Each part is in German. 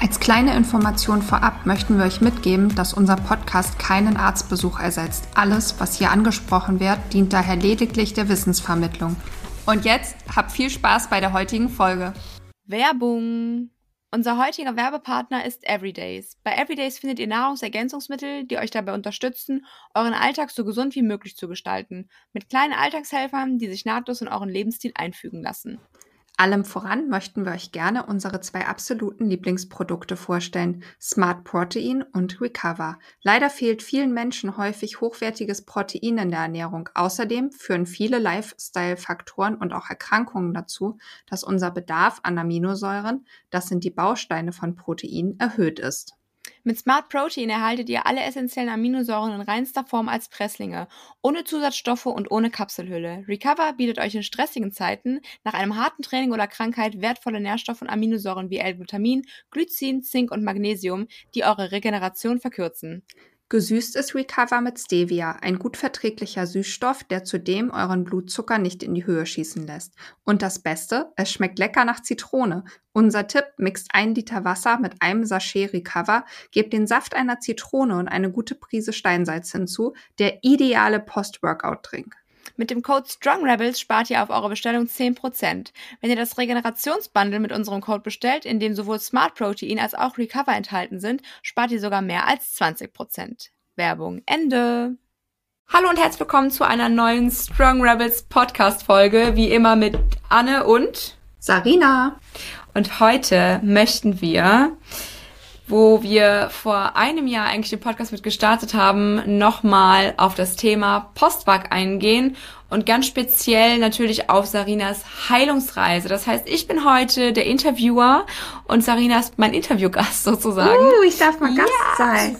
Als kleine Information vorab möchten wir euch mitgeben, dass unser Podcast keinen Arztbesuch ersetzt. Alles, was hier angesprochen wird, dient daher lediglich der Wissensvermittlung. Und jetzt habt viel Spaß bei der heutigen Folge. Werbung! Unser heutiger Werbepartner ist Everydays. Bei Everydays findet ihr Nahrungsergänzungsmittel, die euch dabei unterstützen, euren Alltag so gesund wie möglich zu gestalten. Mit kleinen Alltagshelfern, die sich nahtlos in euren Lebensstil einfügen lassen. Allem voran möchten wir euch gerne unsere zwei absoluten Lieblingsprodukte vorstellen, Smart Protein und Recover. Leider fehlt vielen Menschen häufig hochwertiges Protein in der Ernährung. Außerdem führen viele Lifestyle-Faktoren und auch Erkrankungen dazu, dass unser Bedarf an Aminosäuren, das sind die Bausteine von Protein, erhöht ist. Mit Smart Protein erhaltet ihr alle essentiellen Aminosäuren in reinster Form als Presslinge, ohne Zusatzstoffe und ohne Kapselhülle. Recover bietet euch in stressigen Zeiten nach einem harten Training oder Krankheit wertvolle Nährstoffe und Aminosäuren wie L-Glutamin, Glycin, Zink und Magnesium, die eure Regeneration verkürzen. Gesüßt ist Recover mit Stevia, ein gut verträglicher Süßstoff, der zudem euren Blutzucker nicht in die Höhe schießen lässt. Und das Beste, es schmeckt lecker nach Zitrone. Unser Tipp, mixt ein Liter Wasser mit einem Sachet Recover, gebt den Saft einer Zitrone und eine gute Prise Steinsalz hinzu, der ideale Post-Workout-Drink. Mit dem Code StrongRebels spart ihr auf eure Bestellung 10%. Wenn ihr das Regenerationsbundle mit unserem Code bestellt, in dem sowohl Smart Protein als auch Recover enthalten sind, spart ihr sogar mehr als 20%. Werbung Ende. Hallo und herzlich willkommen zu einer neuen Strong Rebels Podcast Folge, wie immer mit Anne und Sarina. Und heute möchten wir wo wir vor einem Jahr eigentlich den Podcast mit gestartet haben, nochmal auf das Thema Postwag eingehen und ganz speziell natürlich auf Sarinas Heilungsreise. Das heißt, ich bin heute der Interviewer und Sarina ist mein Interviewgast sozusagen. Uh, ich darf mal Gast sein.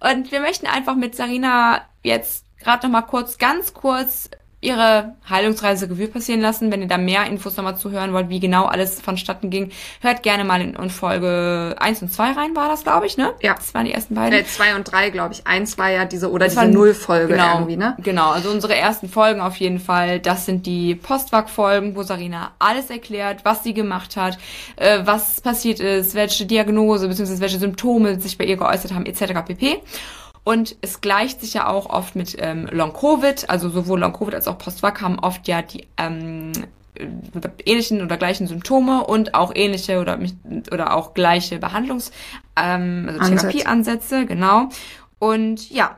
und wir möchten einfach mit Sarina jetzt gerade nochmal kurz, ganz kurz ihre Heilungsreise Revue passieren lassen. Wenn ihr da mehr Infos nochmal zu hören wollt, wie genau alles vonstatten ging, hört gerne mal in, Folge 1 und 2 rein, war das, glaube ich, ne? Ja. Das waren die ersten beiden. Äh, 2 und 3, glaube ich. Eins war ja diese, oder das diese Null-Folge genau, irgendwie, ne? Genau, also unsere ersten Folgen auf jeden Fall. Das sind die Postwag-Folgen, wo Sarina alles erklärt, was sie gemacht hat, äh, was passiert ist, welche Diagnose bzw. welche Symptome sich bei ihr geäußert haben, etc. pp. Und es gleicht sich ja auch oft mit ähm, Long-Covid, also sowohl Long-Covid als auch Postvac haben oft ja die ähm, ähnlichen oder gleichen Symptome und auch ähnliche oder, oder auch gleiche Behandlungs-, ähm, also Therapieansätze, genau. Und ja,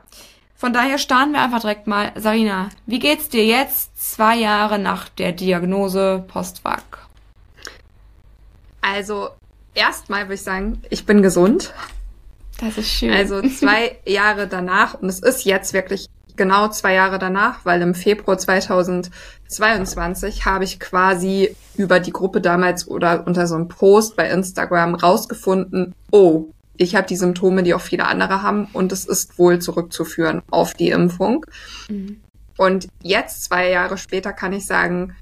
von daher starten wir einfach direkt mal. Sarina, wie geht's dir jetzt, zwei Jahre nach der Diagnose Postvac? Also, erstmal würde ich sagen, ich bin gesund. Das ist schön. Also zwei Jahre danach, und es ist jetzt wirklich genau zwei Jahre danach, weil im Februar 2022 habe ich quasi über die Gruppe damals oder unter so einem Post bei Instagram rausgefunden, oh, ich habe die Symptome, die auch viele andere haben, und es ist wohl zurückzuführen auf die Impfung. Mhm. Und jetzt, zwei Jahre später, kann ich sagen,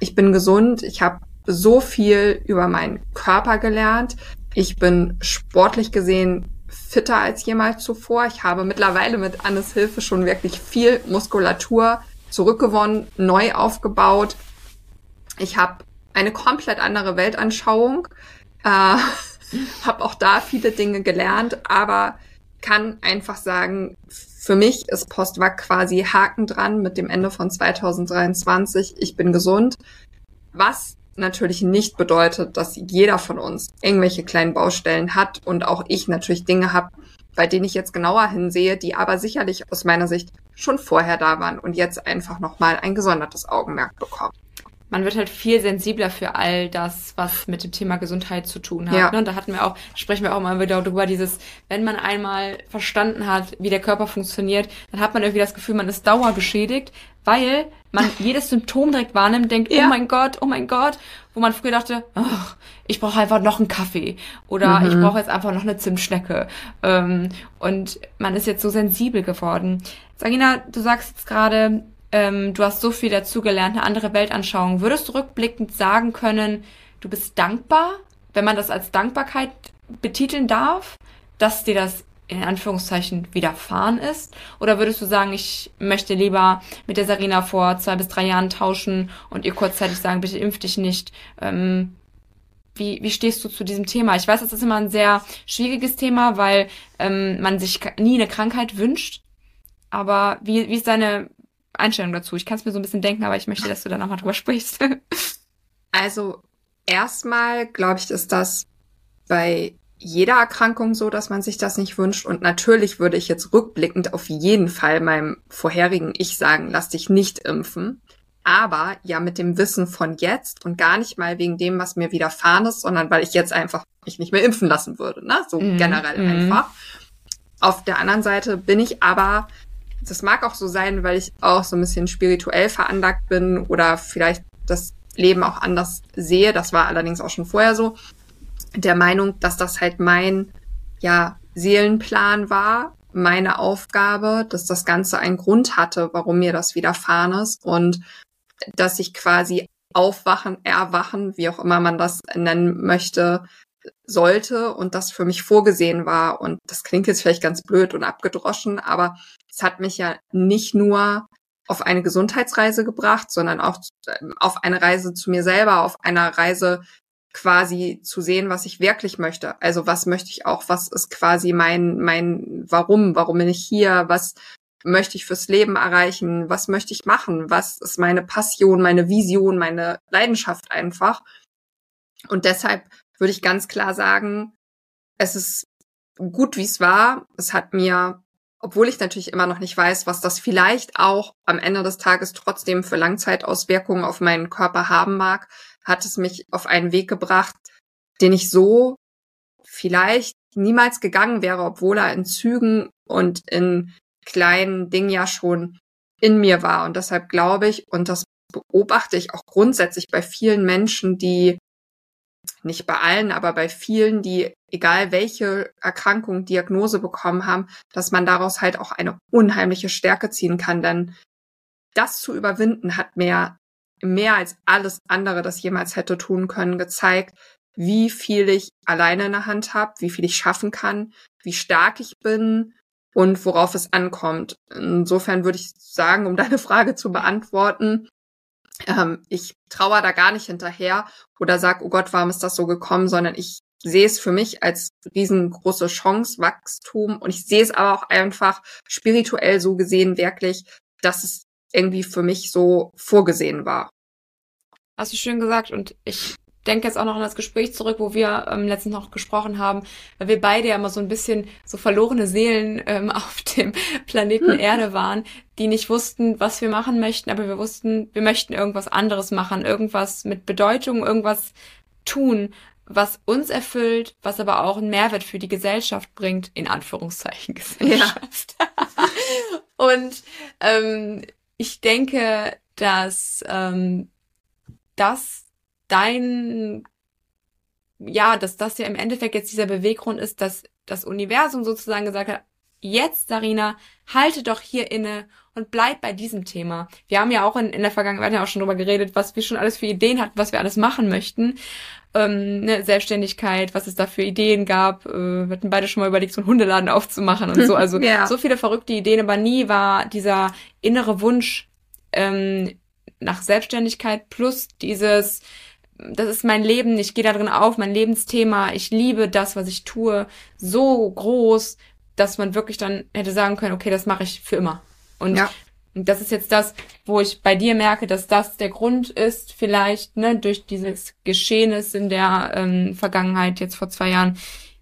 ich bin gesund, ich habe so viel über meinen Körper gelernt. Ich bin sportlich gesehen fitter als jemals zuvor. Ich habe mittlerweile mit Annes Hilfe schon wirklich viel Muskulatur zurückgewonnen, neu aufgebaut. Ich habe eine komplett andere Weltanschauung, äh, habe auch da viele Dinge gelernt, aber kann einfach sagen, für mich ist Postwag quasi Haken dran mit dem Ende von 2023. Ich bin gesund. Was natürlich nicht bedeutet, dass jeder von uns irgendwelche kleinen Baustellen hat und auch ich natürlich Dinge habe, bei denen ich jetzt genauer hinsehe, die aber sicherlich aus meiner Sicht schon vorher da waren und jetzt einfach nochmal ein gesondertes Augenmerk bekommen. Man wird halt viel sensibler für all das, was mit dem Thema Gesundheit zu tun hat. Ja. Ne? Und da hatten wir auch, sprechen wir auch mal wieder darüber, dieses, wenn man einmal verstanden hat, wie der Körper funktioniert, dann hat man irgendwie das Gefühl, man ist dauergeschädigt, weil man jedes Symptom direkt wahrnimmt, denkt, oh ja. oh mein Gott, oh mein Gott, wo man früher dachte, oh, ich brauche einfach noch einen Kaffee oder mhm. ich brauche jetzt einfach noch eine Zimtschnecke. Ähm, und man ist jetzt so sensibel geworden. Sagina, du sagst jetzt gerade, ähm, du hast so viel dazugelernt, eine andere Weltanschauung. Würdest du rückblickend sagen können, du bist dankbar, wenn man das als Dankbarkeit betiteln darf, dass dir das in Anführungszeichen widerfahren ist? Oder würdest du sagen, ich möchte lieber mit der Sarina vor zwei bis drei Jahren tauschen und ihr kurzzeitig sagen, bitte impf dich nicht? Ähm, wie, wie stehst du zu diesem Thema? Ich weiß, das ist immer ein sehr schwieriges Thema, weil ähm, man sich nie eine Krankheit wünscht. Aber wie, wie ist deine Einstellung dazu? Ich kann es mir so ein bisschen denken, aber ich möchte, dass du da nochmal drüber sprichst. also erstmal glaube ich, ist das bei jeder Erkrankung so, dass man sich das nicht wünscht. Und natürlich würde ich jetzt rückblickend auf jeden Fall meinem vorherigen Ich sagen, lass dich nicht impfen. Aber ja mit dem Wissen von jetzt und gar nicht mal wegen dem, was mir widerfahren ist, sondern weil ich jetzt einfach mich nicht mehr impfen lassen würde. Ne? So mm, generell mm. einfach. Auf der anderen Seite bin ich aber, das mag auch so sein, weil ich auch so ein bisschen spirituell veranlagt bin oder vielleicht das Leben auch anders sehe. Das war allerdings auch schon vorher so der Meinung, dass das halt mein, ja, Seelenplan war, meine Aufgabe, dass das Ganze einen Grund hatte, warum mir das widerfahren ist und dass ich quasi aufwachen, erwachen, wie auch immer man das nennen möchte, sollte und das für mich vorgesehen war. Und das klingt jetzt vielleicht ganz blöd und abgedroschen, aber es hat mich ja nicht nur auf eine Gesundheitsreise gebracht, sondern auch ähm, auf eine Reise zu mir selber, auf einer Reise quasi zu sehen, was ich wirklich möchte. Also was möchte ich auch, was ist quasi mein, mein Warum, warum bin ich hier, was möchte ich fürs Leben erreichen, was möchte ich machen, was ist meine Passion, meine Vision, meine Leidenschaft einfach. Und deshalb würde ich ganz klar sagen, es ist gut, wie es war. Es hat mir, obwohl ich natürlich immer noch nicht weiß, was das vielleicht auch am Ende des Tages trotzdem für Langzeitauswirkungen auf meinen Körper haben mag, hat es mich auf einen Weg gebracht, den ich so vielleicht niemals gegangen wäre, obwohl er in Zügen und in kleinen Dingen ja schon in mir war. Und deshalb glaube ich, und das beobachte ich auch grundsätzlich bei vielen Menschen, die, nicht bei allen, aber bei vielen, die, egal welche Erkrankung, Diagnose bekommen haben, dass man daraus halt auch eine unheimliche Stärke ziehen kann. Denn das zu überwinden hat mir mehr als alles andere, das jemals hätte tun können, gezeigt, wie viel ich alleine in der Hand habe, wie viel ich schaffen kann, wie stark ich bin und worauf es ankommt. Insofern würde ich sagen, um deine Frage zu beantworten, ähm, ich trauere da gar nicht hinterher oder sag, oh Gott, warum ist das so gekommen, sondern ich sehe es für mich als riesengroße Chance, Wachstum und ich sehe es aber auch einfach spirituell so gesehen wirklich, dass es irgendwie für mich so vorgesehen war. Hast du schön gesagt und ich denke jetzt auch noch an das Gespräch zurück, wo wir ähm, letztens noch gesprochen haben, weil wir beide ja immer so ein bisschen so verlorene Seelen ähm, auf dem Planeten hm. Erde waren, die nicht wussten, was wir machen möchten, aber wir wussten, wir möchten irgendwas anderes machen, irgendwas mit Bedeutung, irgendwas tun, was uns erfüllt, was aber auch einen Mehrwert für die Gesellschaft bringt, in Anführungszeichen Gesellschaft. Ja. Und ähm, ich denke, dass ähm, das dein, ja, dass das ja im Endeffekt jetzt dieser Beweggrund ist, dass das Universum sozusagen gesagt hat, jetzt, Sarina, halte doch hier inne und bleib bei diesem Thema. Wir haben ja auch in, in der Vergangenheit ja auch schon drüber geredet, was wir schon alles für Ideen hatten, was wir alles machen möchten. Ähm, ne, Selbstständigkeit, was es da für Ideen gab. Äh, wir hatten beide schon mal überlegt, so einen Hundeladen aufzumachen und so. Also ja. so viele verrückte Ideen, aber nie war dieser innere Wunsch ähm, nach Selbstständigkeit plus dieses, das ist mein Leben, ich gehe da drin auf, mein Lebensthema, ich liebe das, was ich tue, so groß, dass man wirklich dann hätte sagen können, okay, das mache ich für immer. Und ja. das ist jetzt das, wo ich bei dir merke, dass das der Grund ist, vielleicht, ne, durch dieses Geschehnis in der ähm, Vergangenheit, jetzt vor zwei Jahren,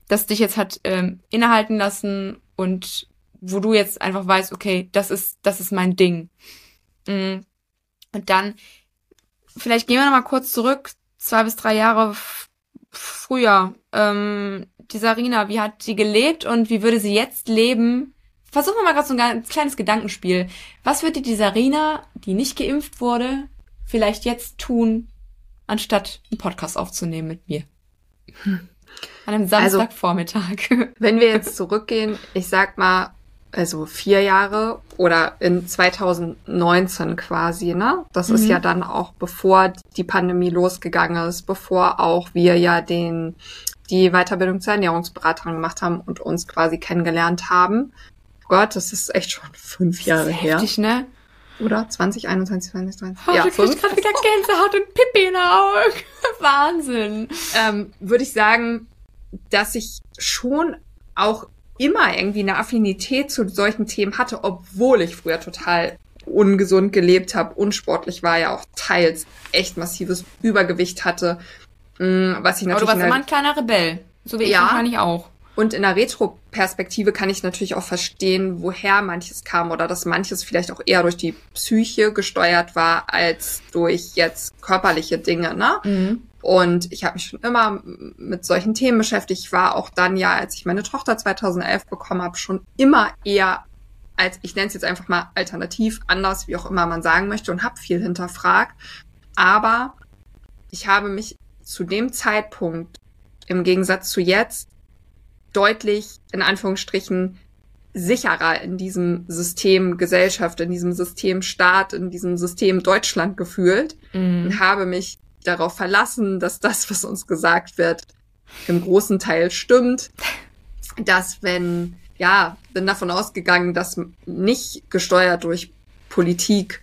dass dich jetzt hat ähm, innehalten lassen und wo du jetzt einfach weißt, okay, das ist, das ist mein Ding. Mhm. Und dann, vielleicht gehen wir nochmal kurz zurück, zwei bis drei Jahre früher. Ähm, die Sarina, wie hat sie gelebt und wie würde sie jetzt leben? Versuchen wir mal gerade so ein kleines Gedankenspiel. Was würde die Sarina, die nicht geimpft wurde, vielleicht jetzt tun, anstatt einen Podcast aufzunehmen mit mir? Hm. An einem Samstagvormittag. Also, wenn wir jetzt zurückgehen, ich sag mal, also vier Jahre oder in 2019 quasi, ne? Das mhm. ist ja dann auch bevor die Pandemie losgegangen ist, bevor auch wir ja den die Weiterbildung zur Ernährungsberaterin gemacht haben und uns quasi kennengelernt haben. Gott, das ist echt schon fünf Jahre her. Heftig, ne? Oder? 2021, 2020. Oh, ja, du kriegst gerade wieder Gänsehaut und Pippi in der Augen. Wahnsinn. Ähm, Würde ich sagen, dass ich schon auch immer irgendwie eine Affinität zu solchen Themen hatte, obwohl ich früher total ungesund gelebt habe, unsportlich war, ja auch teils echt massives Übergewicht hatte, mm, was ich natürlich. Aber du warst immer ein kleiner Rebell, so wie ich ja, wahrscheinlich auch. Und in der Retro-Perspektive kann ich natürlich auch verstehen, woher manches kam oder dass manches vielleicht auch eher durch die Psyche gesteuert war als durch jetzt körperliche Dinge, ne? Mhm. Und ich habe mich schon immer mit solchen Themen beschäftigt. Ich war auch dann ja, als ich meine Tochter 2011 bekommen habe, schon immer eher als, ich nenne es jetzt einfach mal alternativ, anders, wie auch immer man sagen möchte, und habe viel hinterfragt. Aber ich habe mich zu dem Zeitpunkt im Gegensatz zu jetzt deutlich, in Anführungsstrichen, sicherer in diesem System Gesellschaft, in diesem System Staat, in diesem System Deutschland gefühlt mhm. und habe mich darauf verlassen, dass das, was uns gesagt wird, im großen Teil stimmt. Dass wenn, ja, bin davon ausgegangen, dass nicht gesteuert durch Politik,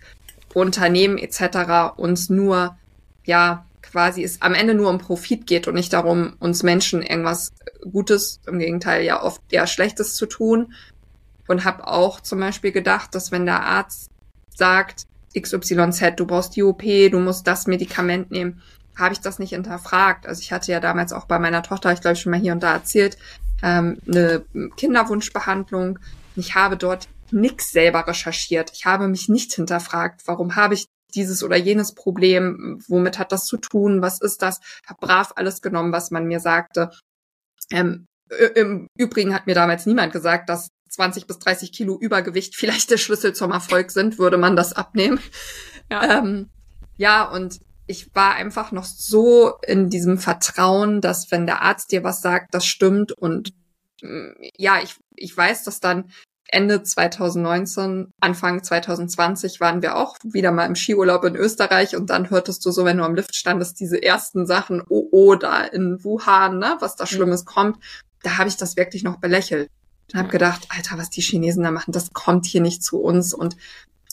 Unternehmen etc. uns nur, ja, quasi es am Ende nur um Profit geht und nicht darum, uns Menschen irgendwas Gutes, im Gegenteil ja oft eher Schlechtes zu tun. Und habe auch zum Beispiel gedacht, dass wenn der Arzt sagt, XYZ, du brauchst die OP, du musst das Medikament nehmen, habe ich das nicht hinterfragt. Also ich hatte ja damals auch bei meiner Tochter, ich glaube schon mal hier und da erzählt, ähm, eine Kinderwunschbehandlung. Ich habe dort nix selber recherchiert. Ich habe mich nicht hinterfragt, warum habe ich dieses oder jenes Problem, womit hat das zu tun, was ist das? Hab brav alles genommen, was man mir sagte. Ähm, Im Übrigen hat mir damals niemand gesagt, dass 20 bis 30 Kilo Übergewicht vielleicht der Schlüssel zum Erfolg sind, würde man das abnehmen. Ja, ähm, ja und ich war einfach noch so in diesem Vertrauen, dass wenn der Arzt dir was sagt, das stimmt und mm, ja, ich, ich weiß, dass dann Ende 2019, Anfang 2020 waren wir auch wieder mal im Skiurlaub in Österreich und dann hörtest du so, wenn du am Lift standest, diese ersten Sachen, oh, oh, da in Wuhan, ne, was da mhm. Schlimmes mhm. kommt. Da habe ich das wirklich noch belächelt und habe gedacht, Alter, was die Chinesen da machen, das kommt hier nicht zu uns und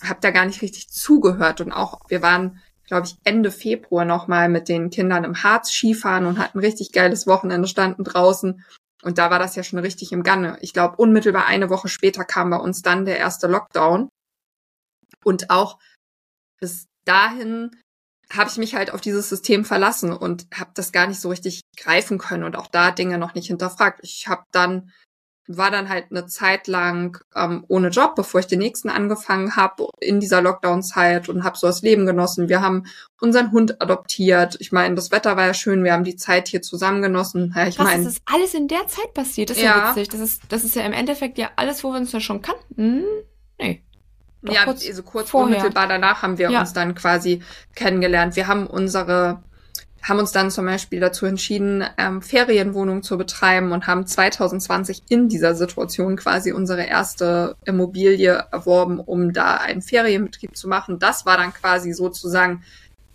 habe da gar nicht richtig zugehört und auch wir waren glaube ich, Ende Februar nochmal mit den Kindern im Harz Skifahren und hatten richtig geiles Wochenende, standen draußen. Und da war das ja schon richtig im Gange. Ich glaube, unmittelbar eine Woche später kam bei uns dann der erste Lockdown. Und auch bis dahin habe ich mich halt auf dieses System verlassen und habe das gar nicht so richtig greifen können und auch da Dinge noch nicht hinterfragt. Ich habe dann war dann halt eine Zeit lang ähm, ohne Job, bevor ich den nächsten angefangen habe in dieser Lockdown-Zeit und habe so das Leben genossen. Wir haben unseren Hund adoptiert. Ich meine, das Wetter war ja schön, wir haben die Zeit hier zusammen genossen. Ja, ich meine, das ist alles in der Zeit passiert. Das ist ja, ja witzig. Das ist, das ist ja im Endeffekt ja alles, wo wir uns ja schon kannten. Nee. Doch ja, kurz also kurz vorher. unmittelbar danach haben wir ja. uns dann quasi kennengelernt. Wir haben unsere haben uns dann zum Beispiel dazu entschieden, ähm, Ferienwohnungen zu betreiben und haben 2020 in dieser Situation quasi unsere erste Immobilie erworben, um da einen Ferienbetrieb zu machen. Das war dann quasi sozusagen,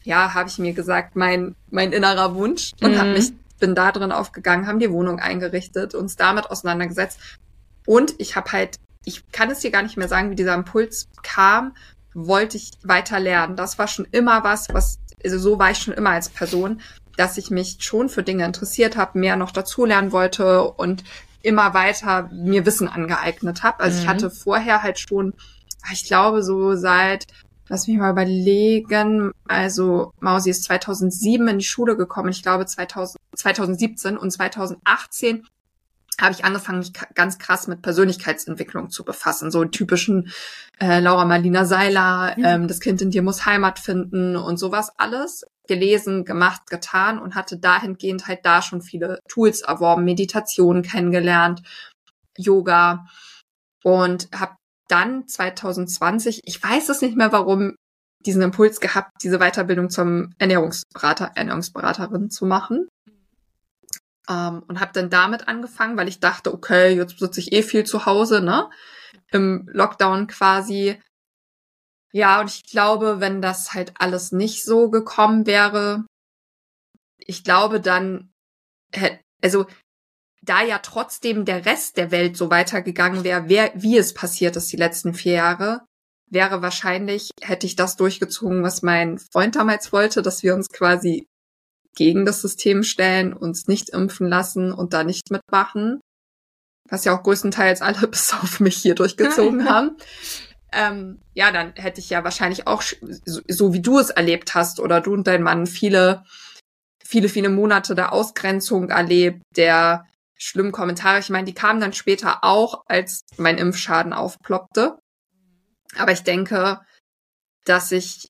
ja, habe ich mir gesagt, mein mein innerer Wunsch und mhm. habe mich bin da drin aufgegangen, haben die Wohnung eingerichtet, uns damit auseinandergesetzt und ich habe halt, ich kann es dir gar nicht mehr sagen, wie dieser Impuls kam, wollte ich weiter lernen. Das war schon immer was, was also so war ich schon immer als Person, dass ich mich schon für Dinge interessiert habe, mehr noch dazulernen wollte und immer weiter mir Wissen angeeignet habe. Also mhm. ich hatte vorher halt schon, ich glaube so seit, lass mich mal überlegen, also Mausi ist 2007 in die Schule gekommen, ich glaube 2000, 2017 und 2018 habe ich angefangen, mich ganz krass mit Persönlichkeitsentwicklung zu befassen. So typischen äh, Laura Marlina Seiler, mhm. ähm, das Kind in dir muss Heimat finden und sowas alles gelesen, gemacht, getan und hatte dahingehend halt da schon viele Tools erworben, Meditationen kennengelernt, Yoga und habe dann 2020, ich weiß es nicht mehr warum, diesen Impuls gehabt, diese Weiterbildung zum Ernährungsberater, Ernährungsberaterin zu machen. Ähm, und habe dann damit angefangen, weil ich dachte, okay, jetzt sitze ich eh viel zu Hause, ne? im Lockdown quasi. Ja, und ich glaube, wenn das halt alles nicht so gekommen wäre, ich glaube, dann also da ja trotzdem der Rest der Welt so weitergegangen wäre, wer, wie es passiert ist die letzten vier Jahre, wäre wahrscheinlich, hätte ich das durchgezogen, was mein Freund damals wollte, dass wir uns quasi gegen das System stellen, uns nicht impfen lassen und da nicht mitmachen. Was ja auch größtenteils alle bis auf mich hier durchgezogen haben. Ähm, ja, dann hätte ich ja wahrscheinlich auch, so, so wie du es erlebt hast oder du und dein Mann, viele, viele, viele Monate der Ausgrenzung erlebt, der schlimmen Kommentare. Ich meine, die kamen dann später auch, als mein Impfschaden aufploppte. Aber ich denke, dass ich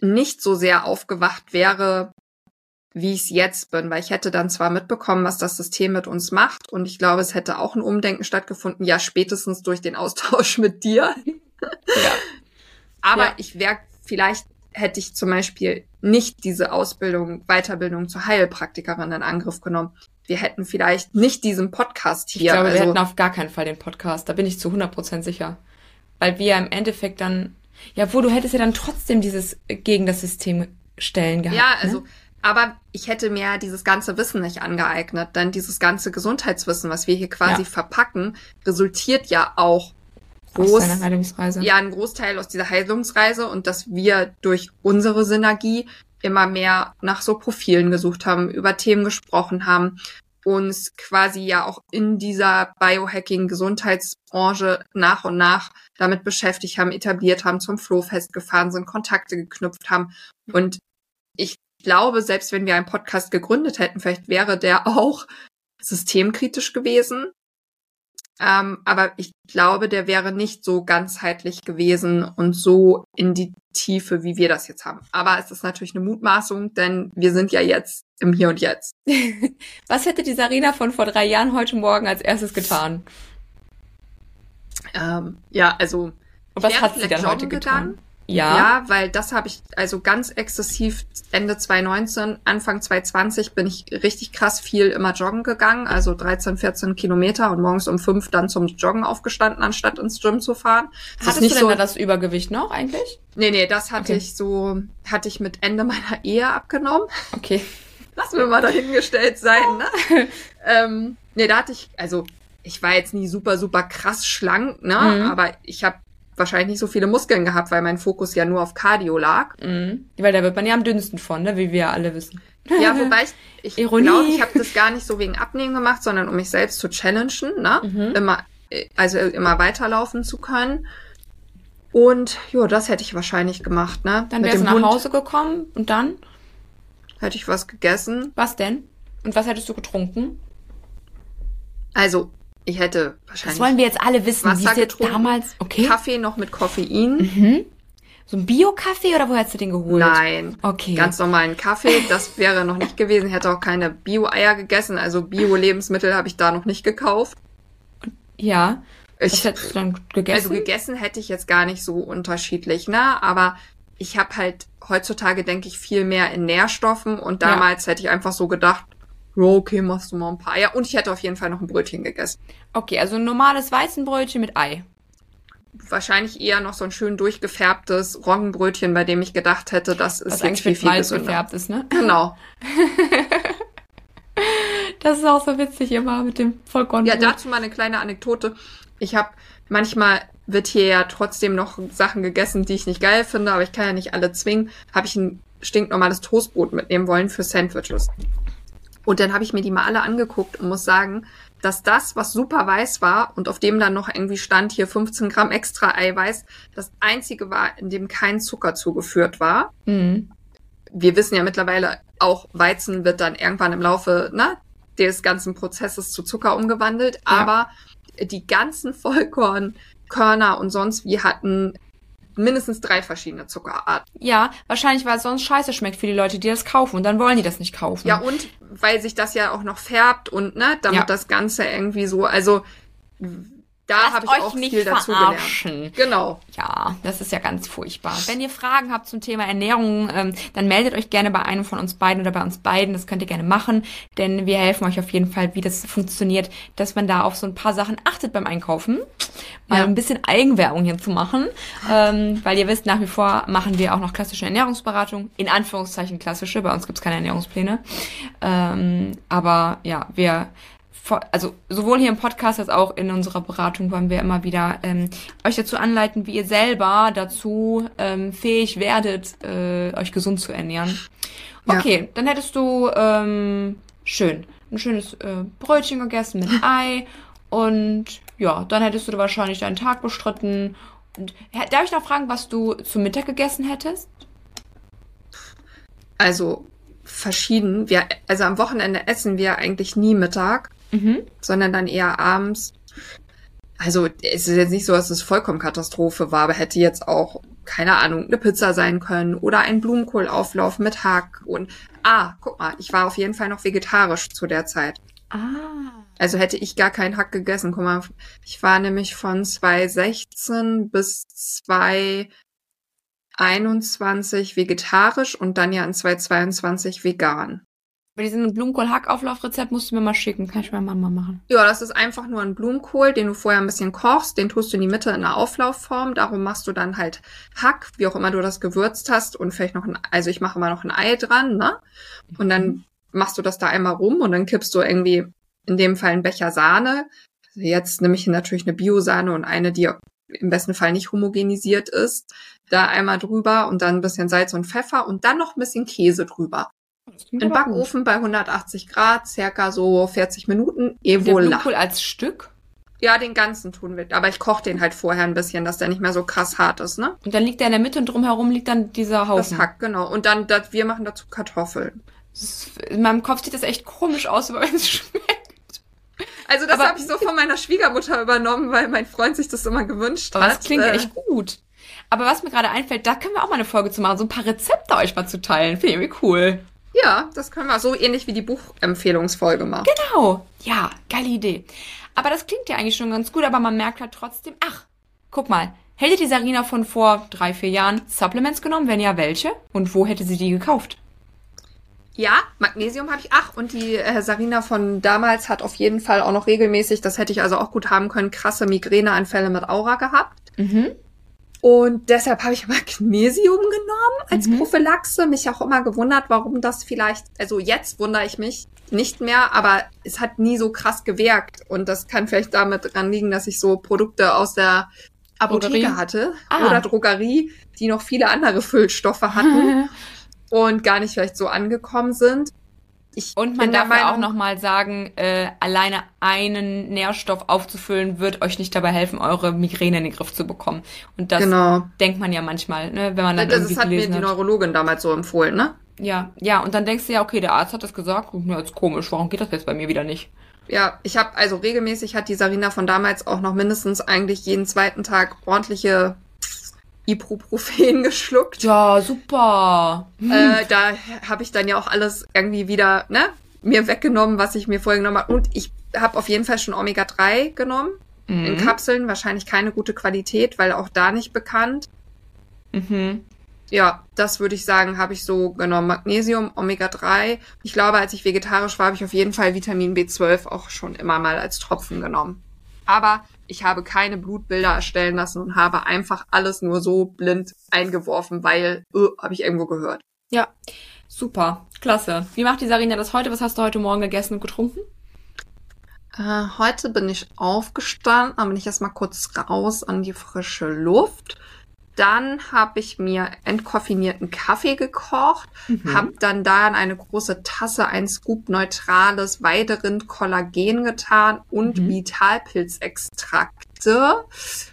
nicht so sehr aufgewacht wäre, wie ich es jetzt bin, weil ich hätte dann zwar mitbekommen, was das System mit uns macht und ich glaube, es hätte auch ein Umdenken stattgefunden, ja, spätestens durch den Austausch mit dir. ja. Aber ja. ich wäre, vielleicht hätte ich zum Beispiel nicht diese Ausbildung, Weiterbildung zur Heilpraktikerin in Angriff genommen. Wir hätten vielleicht nicht diesen Podcast hier. Ich glaube, also, wir hätten auf gar keinen Fall den Podcast. Da bin ich zu 100% sicher weil wir im Endeffekt dann, ja, wo du hättest ja dann trotzdem dieses gegen das System stellen gehabt. Ja, also, ne? Aber ich hätte mir dieses ganze Wissen nicht angeeignet, denn dieses ganze Gesundheitswissen, was wir hier quasi ja. verpacken, resultiert ja auch groß, aus Heilungsreise. ja, ein Großteil aus dieser Heilungsreise und dass wir durch unsere Synergie immer mehr nach so Profilen gesucht haben, über Themen gesprochen haben uns quasi ja auch in dieser Biohacking-Gesundheitsbranche nach und nach damit beschäftigt haben, etabliert haben, zum Flohfest gefahren sind, Kontakte geknüpft haben. Und glaube, selbst wenn wir einen Podcast gegründet hätten, vielleicht wäre der auch systemkritisch gewesen. Ähm, aber ich glaube, der wäre nicht so ganzheitlich gewesen und so in die Tiefe, wie wir das jetzt haben. Aber es ist natürlich eine Mutmaßung, denn wir sind ja jetzt im Hier und Jetzt. Was hätte die Sarina von vor drei Jahren heute Morgen als erstes getan? Ähm, ja, also. Und was hat sie dann heute getan? Gegangen. Ja. Ja, weil das habe ich also ganz exzessiv Ende 2019, Anfang 2020 bin ich richtig krass viel immer joggen gegangen, also 13, 14 Kilometer und morgens um fünf dann zum Joggen aufgestanden, anstatt ins Gym zu fahren. Das Hattest du denn so, da das Übergewicht noch eigentlich? Nee, nee, das hatte okay. ich so, hatte ich mit Ende meiner Ehe abgenommen. Okay. Lassen wir mal dahingestellt sein, ne? ähm, nee, da hatte ich, also ich war jetzt nie super, super krass schlank, ne? Mhm. Aber ich habe wahrscheinlich nicht so viele Muskeln gehabt, weil mein Fokus ja nur auf Cardio lag. Mhm. Weil da wird man ja am dünnsten von, ne? wie wir ja alle wissen. Ja, wobei ich, ich glaube, ich habe das gar nicht so wegen Abnehmen gemacht, sondern um mich selbst zu challengen, ne? Mhm. Immer, also immer weiterlaufen zu können. Und ja, das hätte ich wahrscheinlich gemacht, ne? Dann wärst du nach Hund Hause gekommen und dann? Hätte ich was gegessen. Was denn? Und was hättest du getrunken? Also, ich hätte wahrscheinlich. Das wollen wir jetzt alle wissen, Wasser wie jetzt damals. Okay. Kaffee noch mit Koffein. Mhm. So ein Bio-Kaffee oder wo hättest du den geholt? Nein. Okay. Ganz normalen Kaffee. Das wäre noch nicht gewesen. Ich hätte auch keine Bio-Eier gegessen. Also Bio-Lebensmittel habe ich da noch nicht gekauft. Ja. Was ich, hättest du dann gegessen? Also gegessen hätte ich jetzt gar nicht so unterschiedlich, ne? Aber ich habe halt heutzutage, denke ich, viel mehr in Nährstoffen und damals ja. hätte ich einfach so gedacht, okay, machst du mal ein paar. Ja, und ich hätte auf jeden Fall noch ein Brötchen gegessen. Okay, also ein normales Weizenbrötchen mit Ei. Wahrscheinlich eher noch so ein schön durchgefärbtes Roggenbrötchen, bei dem ich gedacht hätte, das ist Was jetzt viel, viel Malz gefärbt ist, ne? Genau. das ist auch so witzig immer mit dem Vollkornbrot. Ja, dazu mal eine kleine Anekdote. Ich habe manchmal wird hier ja trotzdem noch Sachen gegessen, die ich nicht geil finde, aber ich kann ja nicht alle zwingen. Habe ich ein stinknormales Toastbrot mitnehmen wollen für Sandwiches. Und dann habe ich mir die mal alle angeguckt und muss sagen, dass das, was super weiß war und auf dem dann noch irgendwie stand, hier 15 Gramm extra Eiweiß, das einzige war, in dem kein Zucker zugeführt war. Mhm. Wir wissen ja mittlerweile auch, Weizen wird dann irgendwann im Laufe ne, des ganzen Prozesses zu Zucker umgewandelt, ja. aber die ganzen Vollkornkörner und sonst wie hatten mindestens drei verschiedene Zuckerarten. Ja, wahrscheinlich, weil es sonst scheiße schmeckt für die Leute, die das kaufen und dann wollen die das nicht kaufen. Ja, und weil sich das ja auch noch färbt und, ne, damit ja. das Ganze irgendwie so, also da habe ich euch auch nicht viel dazu verarschen. gelernt. Genau. Ja, das ist ja ganz furchtbar. Wenn ihr Fragen habt zum Thema Ernährung, ähm, dann meldet euch gerne bei einem von uns beiden oder bei uns beiden. Das könnt ihr gerne machen, denn wir helfen euch auf jeden Fall, wie das funktioniert, dass man da auf so ein paar Sachen achtet beim Einkaufen. Mal Ja. ein bisschen Eigenwerbung hier zu machen, ähm, weil ihr wisst, nach wie vor machen wir auch noch klassische Ernährungsberatung. In Anführungszeichen klassische, bei uns gibt's keine Ernährungspläne. Ähm, aber ja, wir also sowohl hier im Podcast als auch in unserer Beratung wollen wir immer wieder ähm, euch dazu anleiten, wie ihr selber dazu ähm, fähig werdet, äh, euch gesund zu ernähren. Ja. Okay, dann hättest du ähm, schön ein schönes äh, Brötchen gegessen mit Ei und ja, dann hättest du wahrscheinlich deinen Tag bestritten. Und, darf ich noch fragen, was du zu Mittag gegessen hättest? Also verschieden. Wir, also am Wochenende essen wir eigentlich nie Mittag, Mhm. sondern dann eher abends. Also es ist jetzt nicht so, dass es vollkommen Katastrophe war, aber hätte jetzt auch, keine Ahnung, eine Pizza sein können oder ein Blumenkohlauflauf mit Hack und ah, guck mal, ich war auf jeden Fall noch vegetarisch zu der Zeit. Ah. Also hätte ich gar keinen Hack gegessen. Guck mal, ich war nämlich von 2016 bis 2021 vegetarisch und dann ja in 2022 vegan. Bei diesem Blumenkohl-Hackauflaufrezept musst du mir mal schicken. Kann ich meiner Mama machen. Ja, das ist einfach nur ein Blumenkohl, den du vorher ein bisschen kochst, den tust du in die Mitte in einer Auflaufform, darum machst du dann halt Hack, wie auch immer du das gewürzt hast und vielleicht noch ein, also ich mache immer noch ein Ei dran, ne? Und dann machst du das da einmal rum und dann kippst du irgendwie in dem Fall einen Becher Sahne. Also jetzt nehme ich natürlich eine Biosahne und eine, die im besten Fall nicht homogenisiert ist, da einmal drüber und dann ein bisschen Salz und Pfeffer und dann noch ein bisschen Käse drüber. Das Im. Backofen bei 180 Grad, circa so 40 Minuten, evola. Blumenkohl als Stück. Ja, den ganzen tun wir. Aber ich koche den halt vorher ein bisschen, dass der nicht mehr so krass hart ist, ne? Und dann liegt der in der Mitte und drumherum liegt dann dieser Das Haufen. Hack, genau. Und dann, das, wir machen dazu Kartoffeln. Das In meinem Kopf sieht das echt komisch aus, aber es schmeckt. Also das habe ich so von meiner Schwiegermutter übernommen, weil mein Freund sich das immer gewünscht hat. das klingt Äh, echt gut. Aber was mir gerade einfällt, da können wir auch mal eine Folge zu machen, so ein paar Rezepte euch mal zu teilen. Finde ich irgendwie cool. Ja, das können wir so ähnlich wie die Buchempfehlungsfolge machen. Genau. Ja, geile Idee. Aber das klingt ja eigentlich schon ganz gut, aber man merkt halt trotzdem, ach, guck mal, hätte die Sarina von vor drei, vier Jahren Supplements genommen? Wenn ja, welche? Und wo hätte sie die gekauft? Ja, Magnesium habe ich. Ach, und die äh, Sarina von damals hat auf jeden Fall auch noch regelmäßig, das hätte ich also auch gut haben können, krasse Migräneanfälle mit Aura gehabt. Mhm. Und deshalb habe ich Magnesium genommen als Mhm. Prophylaxe. Mich auch immer gewundert, warum das vielleicht, also jetzt wundere ich mich nicht mehr, aber es hat nie so krass gewirkt. Und das kann vielleicht damit dran liegen, dass ich so Produkte aus der Apotheke Drogerie? hatte Ah. oder Drogerie, die noch viele andere Füllstoffe hatten und gar nicht vielleicht so angekommen sind. Ich Und man darf ja auch nochmal sagen, äh, alleine einen Nährstoff aufzufüllen, wird euch nicht dabei helfen, eure Migräne in den Griff zu bekommen. Und das genau. denkt man ja manchmal, ne, wenn man dann Das, irgendwie das hat mir die hat. Neurologin damals so empfohlen, ne? Ja, ja, und dann denkst du ja, okay, der Arzt hat das gesagt, ja, ist komisch, warum geht das jetzt bei mir wieder nicht? Ja, ich habe also regelmäßig hat die Sarina von damals auch noch mindestens eigentlich jeden zweiten Tag ordentliche Ibuprofen geschluckt. Ja, super. Äh, da habe ich dann ja auch alles irgendwie wieder ne mir weggenommen, was ich mir vorher genommen habe. Und ich habe auf jeden Fall schon Omega 3 genommen in Mhm. Kapseln. Wahrscheinlich keine gute Qualität, weil auch da nicht bekannt. Mhm. Ja, das würde ich sagen, habe ich so genommen. Magnesium, Omega 3. Ich glaube, als ich vegetarisch war, habe ich auf jeden Fall Vitamin B12 auch schon immer mal als Tropfen genommen. Aber ich habe keine Blutbilder erstellen lassen und habe einfach alles nur so blind eingeworfen, weil, äh, habe ich irgendwo gehört. Ja, super, klasse. Wie macht die Sarina das heute? Was hast du heute Morgen gegessen und getrunken? Äh, heute bin ich aufgestanden, dann bin ich erstmal kurz raus an die frische Luft. Dann habe ich mir entkoffinierten Kaffee gekocht, Mhm. habe dann da in eine große Tasse ein Scoop neutrales Weiderind Kollagen getan und Mhm. Vitalpilzextrakte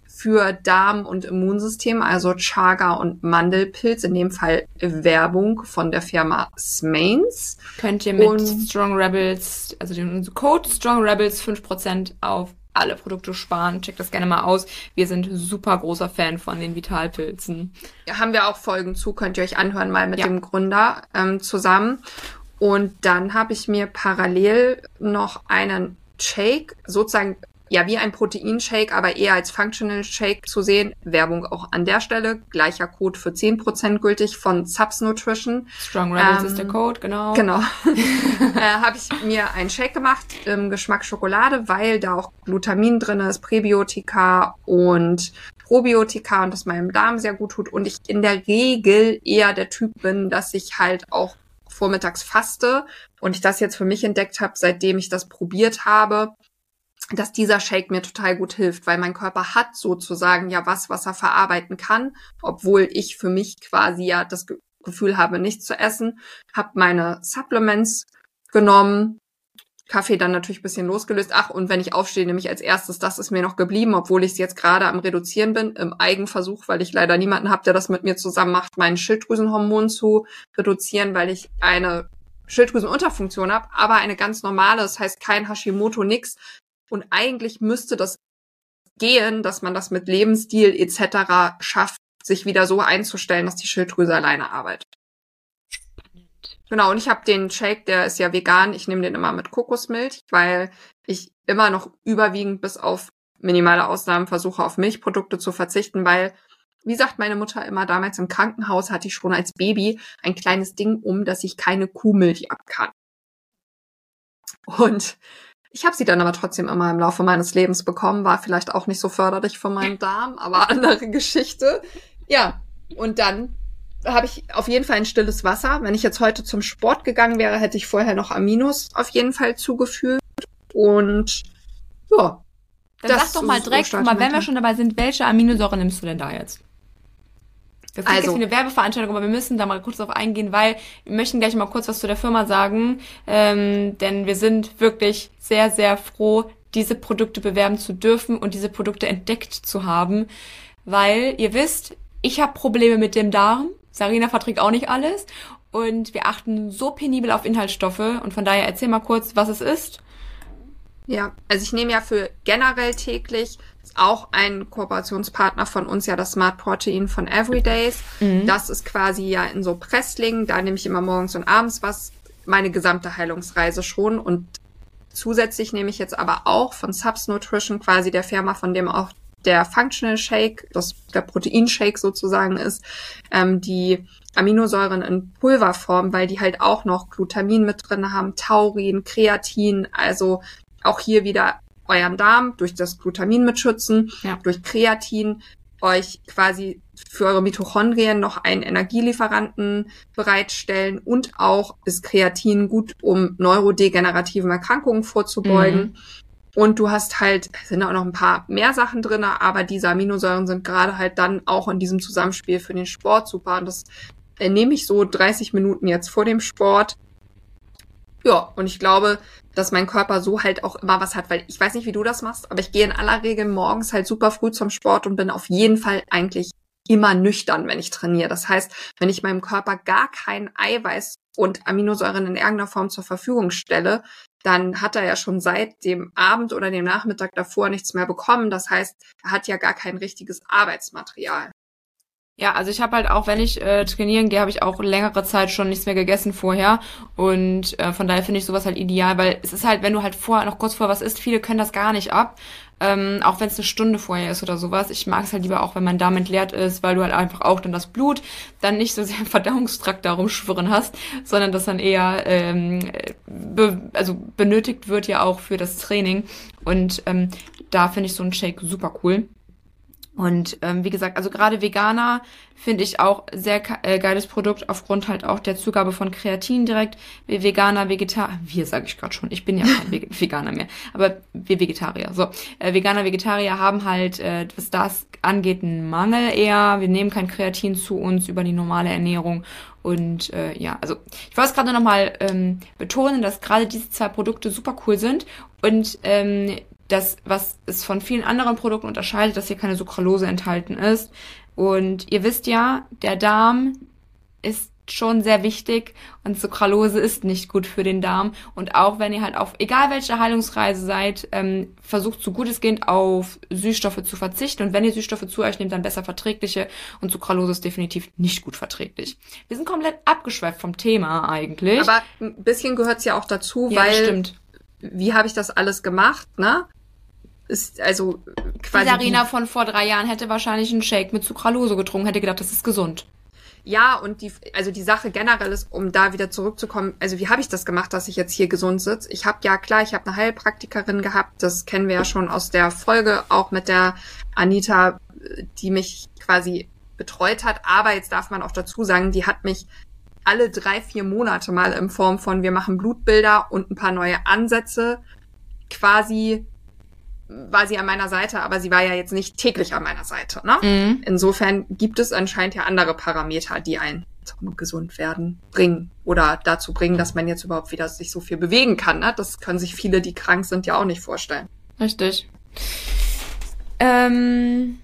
für Darm- und Immunsystem, also Chaga und Mandelpilz, in dem Fall Werbung von der Firma Smains. Könnt ihr mit Und- Strong Rebels, also den Code Strong Rebels 5% auf alle Produkte sparen. Checkt das gerne mal aus. Wir sind super großer Fan von den Vitalpilzen. haben wir auch Folgen zu, könnt ihr euch anhören, mal mit Ja. dem Gründer ähm, zusammen. Und dann habe ich mir parallel noch einen Shake, sozusagen ja wie ein Proteinshake, aber eher als Functional Shake zu sehen. Werbung auch an der Stelle. Gleicher Code für 10% gültig von Subs Nutrition. Strong Rebels ähm, ist der Code, genau. Genau. äh, Habe ich mir einen Shake gemacht im Geschmack Schokolade, weil da auch Glutamin drin ist, Präbiotika und Probiotika und das meinem Darm sehr gut tut und ich in der Regel eher der Typ bin, dass ich halt auch vormittags faste und ich das jetzt für mich entdeckt habe, seitdem ich das probiert habe, dass dieser Shake mir total gut hilft, weil mein Körper hat sozusagen ja was, was er verarbeiten kann, obwohl ich für mich quasi ja das Gefühl habe, nichts zu essen, habe meine Supplements genommen, Kaffee dann natürlich bisschen losgelöst. Ach, und wenn ich aufstehe, nämlich als erstes, das ist mir noch geblieben, obwohl ich es jetzt gerade am Reduzieren bin, im Eigenversuch, weil ich leider niemanden habe, der das mit mir zusammen macht, meinen Schilddrüsenhormon zu reduzieren, weil ich eine Schilddrüsenunterfunktion habe, aber eine ganz normale, das heißt kein Hashimoto, nix. Und eigentlich müsste das gehen, dass man das mit Lebensstil etc. schafft, sich wieder so einzustellen, dass die Schilddrüse alleine arbeitet. Genau, und ich habe den Shake, der ist ja vegan. Ich nehme den immer mit Kokosmilch, weil ich immer noch überwiegend bis auf minimale Ausnahmen versuche, auf Milchprodukte zu verzichten, weil, wie sagt meine Mutter immer, damals im Krankenhaus hatte ich schon als Baby ein kleines Ding um, dass ich keine Kuhmilch ab kann. Und ich habe sie dann aber trotzdem immer im Laufe meines Lebens bekommen, war vielleicht auch nicht so förderlich für meinen Darm, aber andere Geschichte. Ja, und dann habe ich auf jeden Fall ein stilles Wasser. Wenn ich jetzt heute zum Sport gegangen wäre, hätte ich vorher noch Aminos auf jeden Fall zugefügt. Und ja. Dann sag doch mal direkt, mal, wenn wir schon dabei sind, welche Aminosäuren nimmst du denn da jetzt? Das also, jetzt wie eine Werbeveranstaltung, aber wir müssen da mal kurz drauf eingehen, weil wir möchten gleich mal kurz was zu der Firma sagen, ähm, denn wir sind wirklich sehr, sehr froh, diese Produkte bewerben zu dürfen und diese Produkte entdeckt zu haben, weil ihr wisst, ich habe Probleme mit dem Darm, Sarina verträgt auch nicht alles. Und wir achten so penibel auf Inhaltsstoffe. Und von daher erzähl mal kurz, was es ist. Ja, also ich nehme ja für generell täglich auch ein Kooperationspartner von uns, ja das Smart Protein von Everydays. Mhm. Das ist quasi ja in so Presslingen, da nehme ich immer morgens und abends was, meine gesamte Heilungsreise schon und zusätzlich nehme ich jetzt aber auch von Subs Nutrition, quasi der Firma, von dem auch der Functional Shake, das der Proteinshake sozusagen ist, ähm, die Aminosäuren in Pulverform, weil die halt auch noch Glutamin mit drin haben, Taurin, Kreatin, also auch hier wieder euren Darm durch das Glutamin mitschützen, ja. durch Kreatin euch quasi für eure Mitochondrien noch einen Energielieferanten bereitstellen und auch ist Kreatin gut, um neurodegenerativen Erkrankungen vorzubeugen. Mhm. Und du hast halt, sind auch noch ein paar mehr Sachen drinne, aber diese Aminosäuren sind gerade halt dann auch in diesem Zusammenspiel für den Sport super. Und das äh, nehme ich so 30 Minuten jetzt vor dem Sport. Ja, und ich glaube, dass mein Körper so halt auch immer was hat, weil ich weiß nicht, wie du das machst, aber ich gehe in aller Regel morgens halt super früh zum Sport und bin auf jeden Fall eigentlich immer nüchtern, wenn ich trainiere. Das heißt, wenn ich meinem Körper gar kein Eiweiß und Aminosäuren in irgendeiner Form zur Verfügung stelle, dann hat er ja schon seit dem Abend oder dem Nachmittag davor nichts mehr bekommen. Das heißt, er hat ja gar kein richtiges Arbeitsmaterial. Ja, also ich habe halt auch, wenn ich äh, trainieren gehe, habe ich auch längere Zeit schon nichts mehr gegessen vorher. Und äh, von daher finde ich sowas halt ideal, weil es ist halt, wenn du halt vorher noch kurz vor was isst, viele können das gar nicht ab. Ähm, auch wenn es eine Stunde vorher ist oder sowas. Ich mag es halt lieber auch, wenn mein Darm entleert ist, weil du halt einfach auch dann das Blut dann nicht so sehr im Verdauungstrakt darum schwirren hast, sondern das dann eher ähm, be also benötigt wird ja auch für das Training. Und ähm, da finde ich so einen Shake super cool. Und ähm, wie gesagt, also gerade Veganer finde ich auch sehr äh, geiles Produkt aufgrund halt auch der Zugabe von Kreatin direkt. Wir Veganer, Vegetarier, wir sage ich gerade schon, ich bin ja kein Veganer mehr, aber wir Vegetarier. So, äh, Veganer, Vegetarier haben halt, äh, was das angeht, einen Mangel eher. Wir nehmen kein Kreatin zu uns über die normale Ernährung und äh, ja, also ich wollte es gerade nochmal ähm, betonen, dass gerade diese zwei Produkte super cool sind und ähm, das, was es von vielen anderen Produkten unterscheidet, dass hier keine Sucralose enthalten ist. Und ihr wisst ja, der Darm ist schon sehr wichtig und Sucralose ist nicht gut für den Darm. Und auch wenn ihr halt auf egal welche Heilungsreise seid, ähm, versucht so gut es geht auf Süßstoffe zu verzichten. Und wenn ihr Süßstoffe zu euch nehmt, dann besser verträgliche. Und Sucralose ist definitiv nicht gut verträglich. Wir sind komplett abgeschweift vom Thema eigentlich. Aber ein bisschen gehört's ja auch dazu, ja, weil stimmt. wie habe ich das alles gemacht, ne? Ist also quasi. Die Sarina von vor drei Jahren hätte wahrscheinlich einen Shake mit Sucralose getrunken, hätte gedacht, das ist gesund. Ja, und die, also die Sache generell ist, um da wieder zurückzukommen, also wie habe ich das gemacht, dass ich jetzt hier gesund sitze? Ich habe ja klar, ich habe eine Heilpraktikerin gehabt, das kennen wir ja schon aus der Folge, auch mit der Anita, die mich quasi betreut hat. Aber jetzt darf man auch dazu sagen, die hat mich alle drei, vier Monate mal in Form von, wir machen Blutbilder und ein paar neue Ansätze quasi war sie an meiner Seite, aber sie war ja jetzt nicht täglich an meiner Seite. Ne? Mhm. Insofern gibt es anscheinend ja andere Parameter, die einen zum gesund werden bringen oder dazu bringen, dass man jetzt überhaupt wieder sich so viel bewegen kann. Ne? Das können sich viele, die krank sind, ja auch nicht vorstellen. Richtig. Ähm,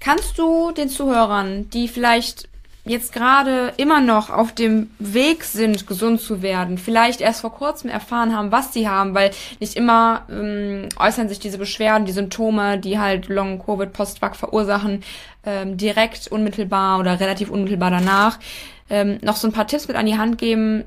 kannst du den Zuhörern, die vielleicht jetzt gerade immer noch auf dem Weg sind, gesund zu werden, vielleicht erst vor kurzem erfahren haben, was sie haben, weil nicht immer ähm, äußern sich diese Beschwerden, die Symptome, die halt Long-Covid, Post-Vac verursachen, ähm, direkt unmittelbar oder relativ unmittelbar danach, ähm, noch so ein paar Tipps mit an die Hand geben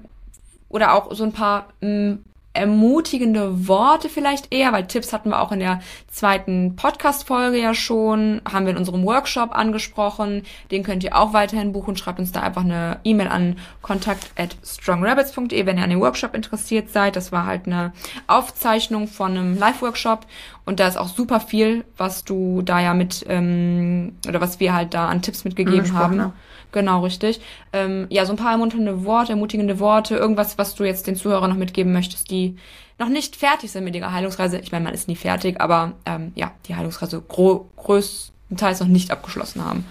oder auch so ein paar ähm, ermutigende Worte vielleicht eher, weil Tipps hatten wir auch in der zweiten Podcast-Folge ja schon, haben wir in unserem Workshop angesprochen. Den könnt ihr auch weiterhin buchen. Schreibt uns da einfach eine E-Mail an kontakt at strongrabbits.de, wenn ihr an dem Workshop interessiert seid. Das war halt eine Aufzeichnung von einem Live-Workshop und da ist auch super viel, was du da ja mit, ähm, oder was wir halt da an Tipps mitgegeben haben. Ne? Genau, richtig. Ähm, ja, so ein paar ermunternde Worte, ermutigende Worte, irgendwas, was du jetzt den Zuhörern noch mitgeben möchtest, die noch nicht fertig sind mit ihrer Heilungsreise. Ich meine, man ist nie fertig, aber ähm, ja, die Heilungsreise größtenteils noch nicht abgeschlossen haben.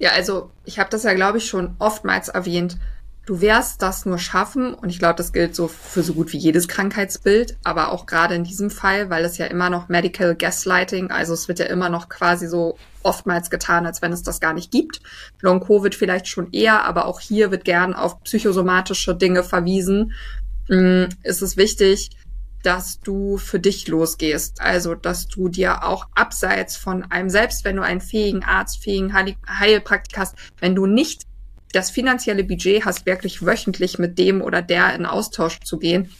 Ja, also ich habe das ja, glaube ich, schon oftmals erwähnt du wirst das nur schaffen, und ich glaube, das gilt so für so gut wie jedes Krankheitsbild, aber auch gerade in diesem Fall, weil es ja immer noch Medical Gaslighting, also es wird ja immer noch quasi so oftmals getan, als wenn es das gar nicht gibt. Long Covid vielleicht schon eher, aber auch hier wird gern auf psychosomatische Dinge verwiesen. Mm, ist es wichtig, dass du für dich losgehst. Also, dass du dir auch abseits von einem, selbst wenn du einen fähigen Arzt, fähigen Heilpraktiker hast, wenn du nicht das finanzielle Budget hast, wirklich wöchentlich mit dem oder der in Austausch zu gehen,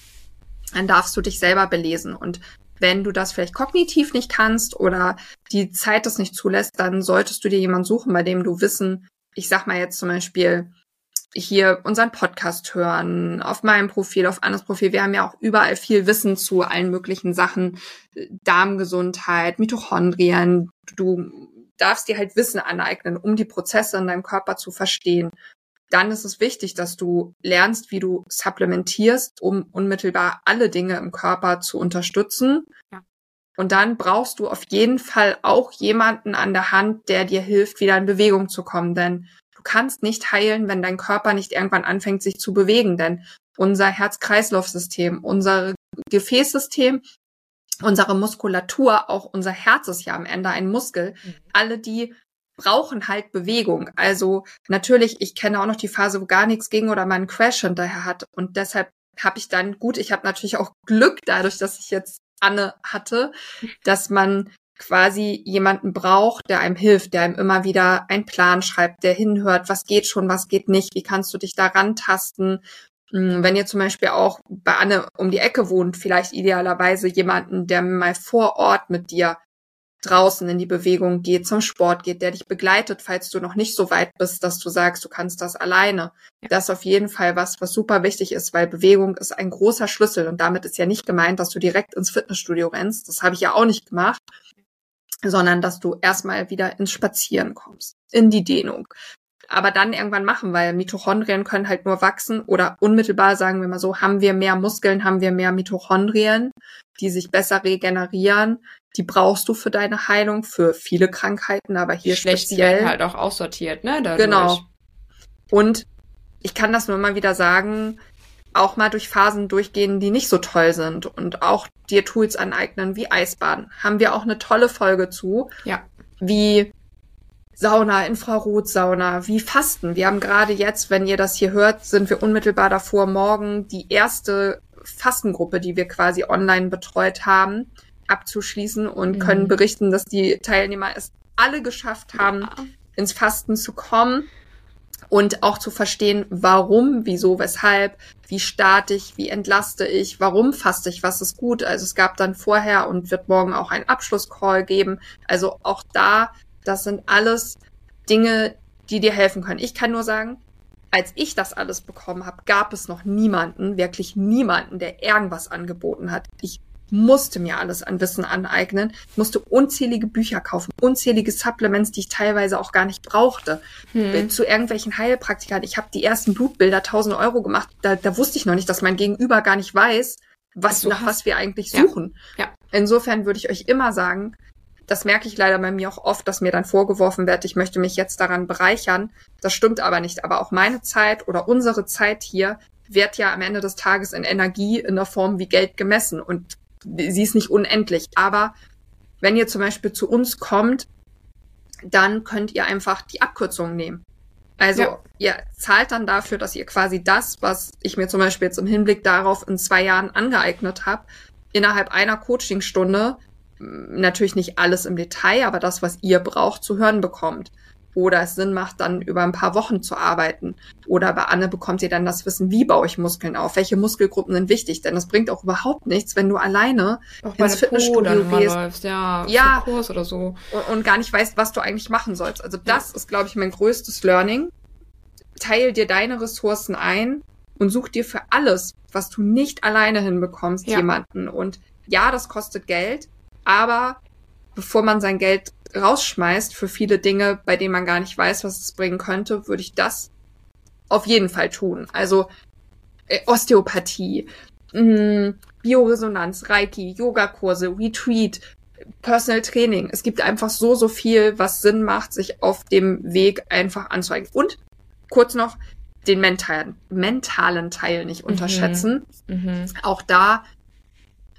dann darfst du dich selber belesen. Und wenn du das vielleicht kognitiv nicht kannst oder die Zeit das nicht zulässt, dann solltest du dir jemanden suchen, bei dem du Wissen, ich sag mal jetzt zum Beispiel, hier unseren Podcast hören, auf meinem Profil, auf anderes Profil. Wir haben ja auch überall viel Wissen zu allen möglichen Sachen, Darmgesundheit, Mitochondrien. Du darfst dir halt Wissen aneignen, um die Prozesse in deinem Körper zu verstehen. Dann ist es wichtig, dass du lernst, wie du supplementierst, um unmittelbar alle Dinge im Körper zu unterstützen. Ja. Und dann brauchst du auf jeden Fall auch jemanden an der Hand, der dir hilft, wieder in Bewegung zu kommen. Denn du kannst nicht heilen, wenn dein Körper nicht irgendwann anfängt, sich zu bewegen. Denn unser Herz-Kreislauf-System, unser Gefäßsystem unsere Muskulatur, auch unser Herz ist ja am Ende ein Muskel. Mhm. Alle die brauchen halt Bewegung. Also natürlich, ich kenne auch noch die Phase, wo gar nichts ging oder man einen Crash hinterher hat. Und deshalb habe ich dann, gut, ich habe natürlich auch Glück dadurch, dass ich jetzt Anne hatte, dass man quasi jemanden braucht, der einem hilft, der einem immer wieder einen Plan schreibt, der hinhört, was geht schon, was geht nicht, wie kannst du dich da rantasten hm, wenn ihr zum Beispiel auch bei Anne um die Ecke wohnt, vielleicht idealerweise jemanden, der mal vor Ort mit dir draußen in die Bewegung geht, zum Sport geht, der dich begleitet, falls du noch nicht so weit bist, dass du sagst, du kannst das alleine. Ja. Das ist auf jeden Fall was, was super wichtig ist, weil Bewegung ist ein großer Schlüssel und damit ist ja nicht gemeint, dass du direkt ins Fitnessstudio rennst. Das habe ich ja auch nicht gemacht sondern dass du erstmal wieder ins Spazieren kommst, in die Dehnung, aber dann irgendwann machen, weil Mitochondrien können halt nur wachsen oder unmittelbar, sagen wir mal so, haben wir mehr Muskeln, haben wir mehr Mitochondrien, die sich besser regenerieren. Die brauchst du für deine Heilung, für viele Krankheiten, aber hier Schlecht speziell. Halt auch aussortiert, ne? Dadurch. Genau. Und ich kann das nur mal wieder sagen, auch mal durch Phasen durchgehen, die nicht so toll sind und auch dir Tools aneignen wie Eisbaden. Haben wir auch eine tolle Folge zu. Ja. Wie Sauna, Infrarotsauna, wie Fasten. Wir haben gerade jetzt, wenn ihr das hier hört, sind wir unmittelbar davor, morgen die erste Fastengruppe, die wir quasi online betreut haben, abzuschließen und mhm. können berichten, dass die Teilnehmer es alle geschafft haben, ja. ins Fasten zu kommen. und auch zu verstehen, warum, wieso, weshalb, wie starte ich, wie entlaste ich, warum faste ich, was ist gut. Also es gab dann vorher und wird morgen auch einen Abschlusscall geben. Also auch da, das sind alles Dinge, die dir helfen können. Ich kann nur sagen, als ich das alles bekommen habe, gab es noch niemanden, wirklich niemanden, der irgendwas angeboten hat. Ich musste mir alles an Wissen aneignen, musste unzählige Bücher kaufen, unzählige Supplements, die ich teilweise auch gar nicht brauchte, hm. zu irgendwelchen Heilpraktikern. Ich habe die ersten Blutbilder 1000 Euro gemacht, da, da wusste ich noch nicht, dass mein Gegenüber gar nicht weiß, was, nach hast. was wir eigentlich suchen. Ja. ja. Insofern würde ich euch immer sagen, das merke ich leider bei mir auch oft, dass mir dann vorgeworfen wird, ich möchte mich jetzt daran bereichern. Das stimmt aber nicht. Aber auch meine Zeit oder unsere Zeit hier wird ja am Ende des Tages in Energie in der Form wie Geld gemessen. Und sie ist nicht unendlich. Aber wenn ihr zum Beispiel zu uns kommt, dann könnt ihr einfach die Abkürzung nehmen. Also ja. ihr zahlt dann dafür, dass ihr quasi das, was ich mir zum Beispiel jetzt im Hinblick darauf in zwei Jahren angeeignet habe, innerhalb einer Coachingstunde, natürlich nicht alles im Detail, aber das, was ihr braucht, zu hören bekommt oder es Sinn macht, dann über ein paar Wochen zu arbeiten. Oder bei Anne bekommt ihr dann das Wissen, wie baue ich Muskeln auf, welche Muskelgruppen sind wichtig, denn es bringt auch überhaupt nichts, wenn du alleine auch ins Fitnessstudio gehst, läufst, ja, ja Kurs oder so und, und, gar nicht weißt, was du eigentlich machen sollst. Also das ja. ist, glaube ich, mein größtes Learning. Teil dir deine Ressourcen ein und such dir für alles, was du nicht alleine hinbekommst, ja. jemanden. Und ja, das kostet Geld, aber bevor man sein Geld rausschmeißt für viele Dinge, bei denen man gar nicht weiß, was es bringen könnte, würde ich das auf jeden Fall tun. Also äh, Osteopathie, mh, mm, Bioresonanz, Reiki, Yogakurse, Retreat, Personal Training. Es gibt einfach so, so viel, was Sinn macht, sich auf dem Weg einfach anzueigen. Und kurz noch den mentalen, mentalen Teil nicht mhm. unterschätzen. Mhm. Auch da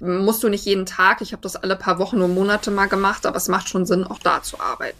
musst du nicht jeden Tag. Ich habe das alle paar Wochen und Monate mal gemacht, aber es macht schon Sinn, auch da zu arbeiten.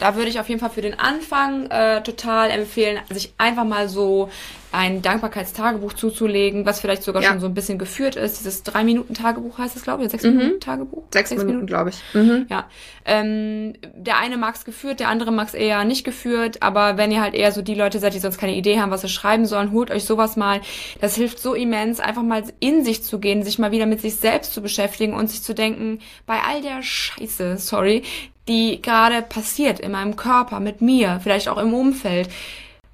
Da würde ich auf jeden Fall für den Anfang äh, total empfehlen, sich einfach mal so ein Dankbarkeitstagebuch zuzulegen, was vielleicht sogar ja. schon so ein bisschen geführt ist. Dieses drei Minuten Tagebuch heißt es, glaube ich, sechs mhm. Minuten Tagebuch. Sechs, sechs Minuten, glaube ich. Mhm. Ja, ähm, der eine mag es geführt, der andere mag es eher nicht geführt. Aber wenn ihr halt eher so die Leute seid, die sonst keine Idee haben, was sie schreiben sollen, holt euch sowas mal. Das hilft so immens, einfach mal in sich zu gehen, sich mal wieder mit sich selbst zu beschäftigen und sich zu denken, bei all der Scheiße, sorry, die gerade passiert in meinem Körper, mit mir, vielleicht auch im Umfeld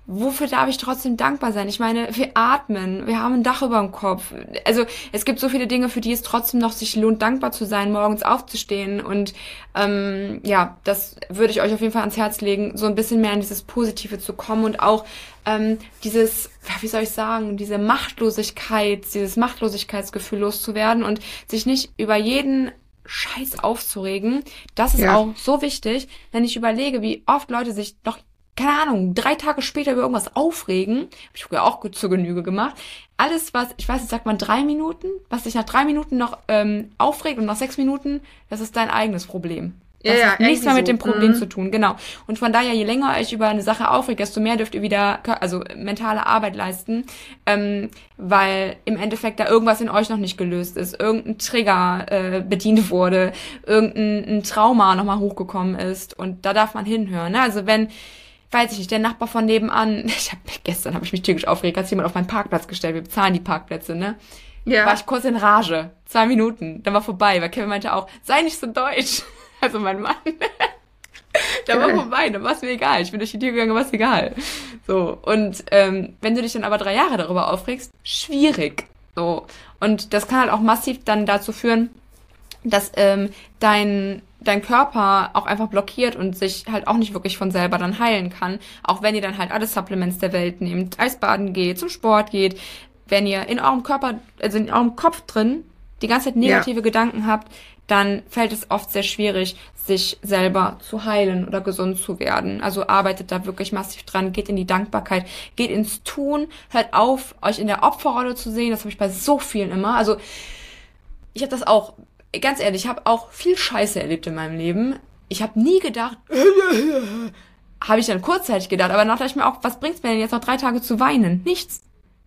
wofür darf ich trotzdem dankbar sein? Ich meine, wir atmen, wir haben ein Dach über dem Kopf. Also es gibt so viele Dinge, für die es trotzdem noch sich lohnt, dankbar zu sein, morgens aufzustehen. Und ähm, ja, das würde ich euch auf jeden Fall ans Herz legen, so ein bisschen mehr in dieses Positive zu kommen und auch ähm, dieses, wie soll ich sagen, diese Machtlosigkeit, dieses Machtlosigkeitsgefühl loszuwerden und sich nicht über jeden Scheiß aufzuregen. Das ist ja. auch so wichtig, wenn ich überlege, wie oft Leute sich noch keine Ahnung, drei Tage später über irgendwas aufregen, habe ich früher auch gut zur Genüge gemacht. Alles, was, ich weiß nicht, sagt man drei Minuten, was dich nach drei Minuten noch ähm, aufregt und nach sechs Minuten, das ist dein eigenes Problem. Das ja, hat ja, nichts mehr mit so. dem Problem mhm. zu tun, genau. Und von daher, je länger euch über eine Sache aufregt, desto mehr dürft ihr wieder, also mentale Arbeit leisten, ähm, weil im Endeffekt da irgendwas in euch noch nicht gelöst ist, irgendein Trigger äh, bedient wurde, irgendein Trauma nochmal hochgekommen ist und da darf man hinhören. Ne? Also wenn weiß ich nicht, der Nachbar von nebenan, ich hab, gestern habe ich mich tierisch aufgeregt, hat jemand auf meinen Parkplatz gestellt, wir bezahlen die Parkplätze, ne? Ja. War ich kurz in Rage. Zwei Minuten, dann war vorbei, weil Kevin meinte auch, sei nicht so deutsch. Also mein Mann. da war vorbei, dann war es mir egal. Ich bin durch die Tür gegangen, war es egal. So, und ähm, wenn du dich dann aber drei Jahre darüber aufregst, schwierig. So. Und das kann halt auch massiv dann dazu führen, dass ähm, dein dein Körper auch einfach blockiert und sich halt auch nicht wirklich von selber dann heilen kann. Auch wenn ihr dann halt alle Supplements der Welt nehmt, Eisbaden geht, zum Sport geht, wenn ihr in eurem Körper, also in eurem Kopf drin die ganze Zeit negative ja. Gedanken habt, dann fällt es oft sehr schwierig, sich selber zu heilen oder gesund zu werden. Also arbeitet da wirklich massiv dran, geht in die Dankbarkeit, geht ins Tun, hört auf, euch in der Opferrolle zu sehen. Das habe ich bei so vielen immer. Also ich habe das auch ganz ehrlich, ich habe auch viel Scheiße erlebt in meinem Leben. Ich habe nie gedacht, habe ich dann kurzzeitig gedacht, aber dann dachte ich mir auch, was bringt's mir denn jetzt noch drei Tage zu weinen? Nichts.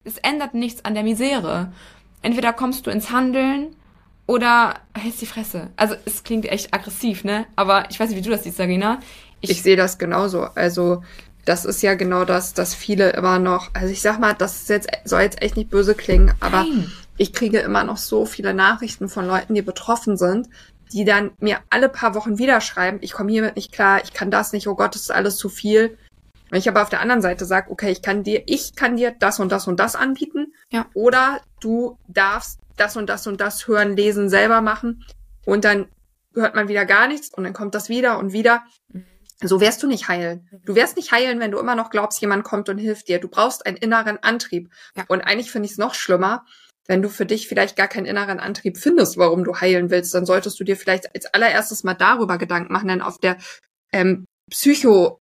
Es ändert nichts an der Misere. Entweder kommst du ins Handeln oder hältst die Fresse. Also es klingt echt aggressiv, ne? Aber ich weiß nicht, wie du das siehst, Sarina. Ich, ich sehe das genauso. Also das ist ja genau das, dass viele immer noch, also ich sag mal, das jetzt, soll jetzt echt nicht böse klingen, aber Nein. ich kriege immer noch so viele Nachrichten von Leuten, die betroffen sind, die dann mir alle paar Wochen wieder schreiben, ich komme hiermit nicht klar, ich kann das nicht, oh Gott, das ist alles zu viel. Wenn ich aber auf der anderen Seite sage, okay, ich kann dir, ich kann dir das und das und das anbieten. Ja. Oder du darfst das und das und das hören, lesen, selber machen. Und dann hört man wieder gar nichts und dann kommt das wieder und wieder. Mhm. So wirst du nicht heilen. Du wirst nicht heilen, wenn du immer noch glaubst, jemand kommt und hilft dir. Du brauchst einen inneren Antrieb. Ja. Und eigentlich finde ich es noch schlimmer, wenn du für dich vielleicht gar keinen inneren Antrieb findest, warum du heilen willst. Dann solltest du dir vielleicht als allererstes mal darüber Gedanken machen, denn auf der ähm, psycho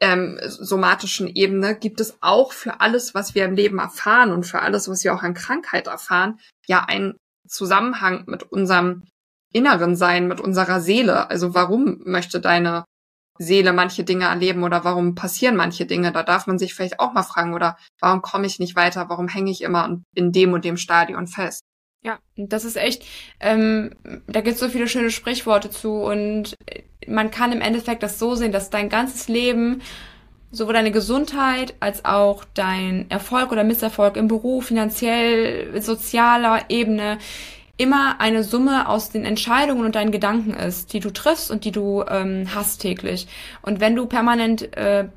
ähm, somatischen Ebene gibt es auch für alles, was wir im Leben erfahren und für alles, was wir auch an Krankheit erfahren, ja einen Zusammenhang mit unserem Inneren sein, mit unserer Seele. Also warum möchte deine Seele manche Dinge erleben oder warum passieren manche Dinge. Da darf man sich vielleicht auch mal fragen oder warum komme ich nicht weiter, warum hänge ich immer in dem und dem Stadion fest. Ja, das ist echt, ähm, da gibt es so viele schöne Sprichworte zu und man kann im Endeffekt das so sehen, dass dein ganzes Leben, sowohl deine Gesundheit als auch dein Erfolg oder Misserfolg im Beruf, finanziell, sozialer Ebene, immer eine Summe aus den Entscheidungen und deinen Gedanken ist, die du triffst und die du ähm, hast täglich. Und wenn du permanent äh,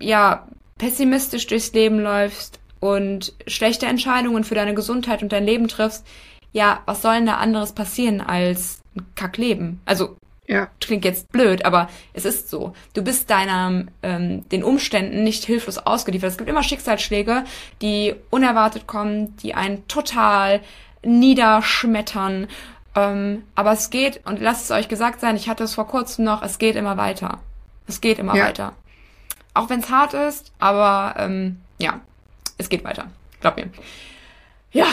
ja pessimistisch durchs Leben läufst und schlechte Entscheidungen für deine Gesundheit und dein Leben triffst, ja, was soll denn da anderes passieren als ein Kackleben? Also ja. Klingt jetzt blöd, aber es ist so. Du bist deiner, ähm, den Umständen nicht hilflos ausgeliefert. Es gibt immer Schicksalsschläge, die unerwartet kommen, die einen total niederschmettern. Ähm, aber es geht, und lasst es euch gesagt sein, ich hatte es vor kurzem noch, es geht immer weiter. Es geht immer ja. weiter. Auch wenn es hart ist, aber ähm, ja, es geht weiter. Glaub mir. Ja,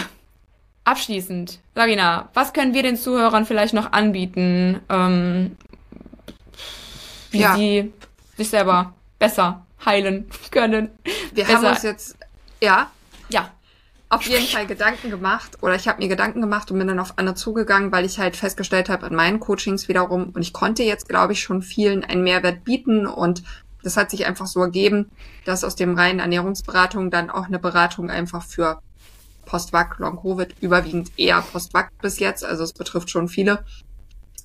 abschließend, Sabina, was können wir den Zuhörern vielleicht noch anbieten, ähm, wie ja. sie sich selber besser heilen können? Wir besser. haben uns jetzt, ja, ja, auf jeden Fall Gedanken gemacht oder ich habe mir Gedanken gemacht und bin dann auf Anne zugegangen, weil ich halt festgestellt habe in meinen Coachings wiederum und ich konnte jetzt, glaube ich, schon vielen einen Mehrwert bieten und das hat sich einfach so ergeben, dass aus dem reinen Ernährungsberatung dann auch eine Beratung einfach für Post-Vac, Long-Covid, überwiegend eher Post-Vac bis jetzt, also es betrifft schon viele,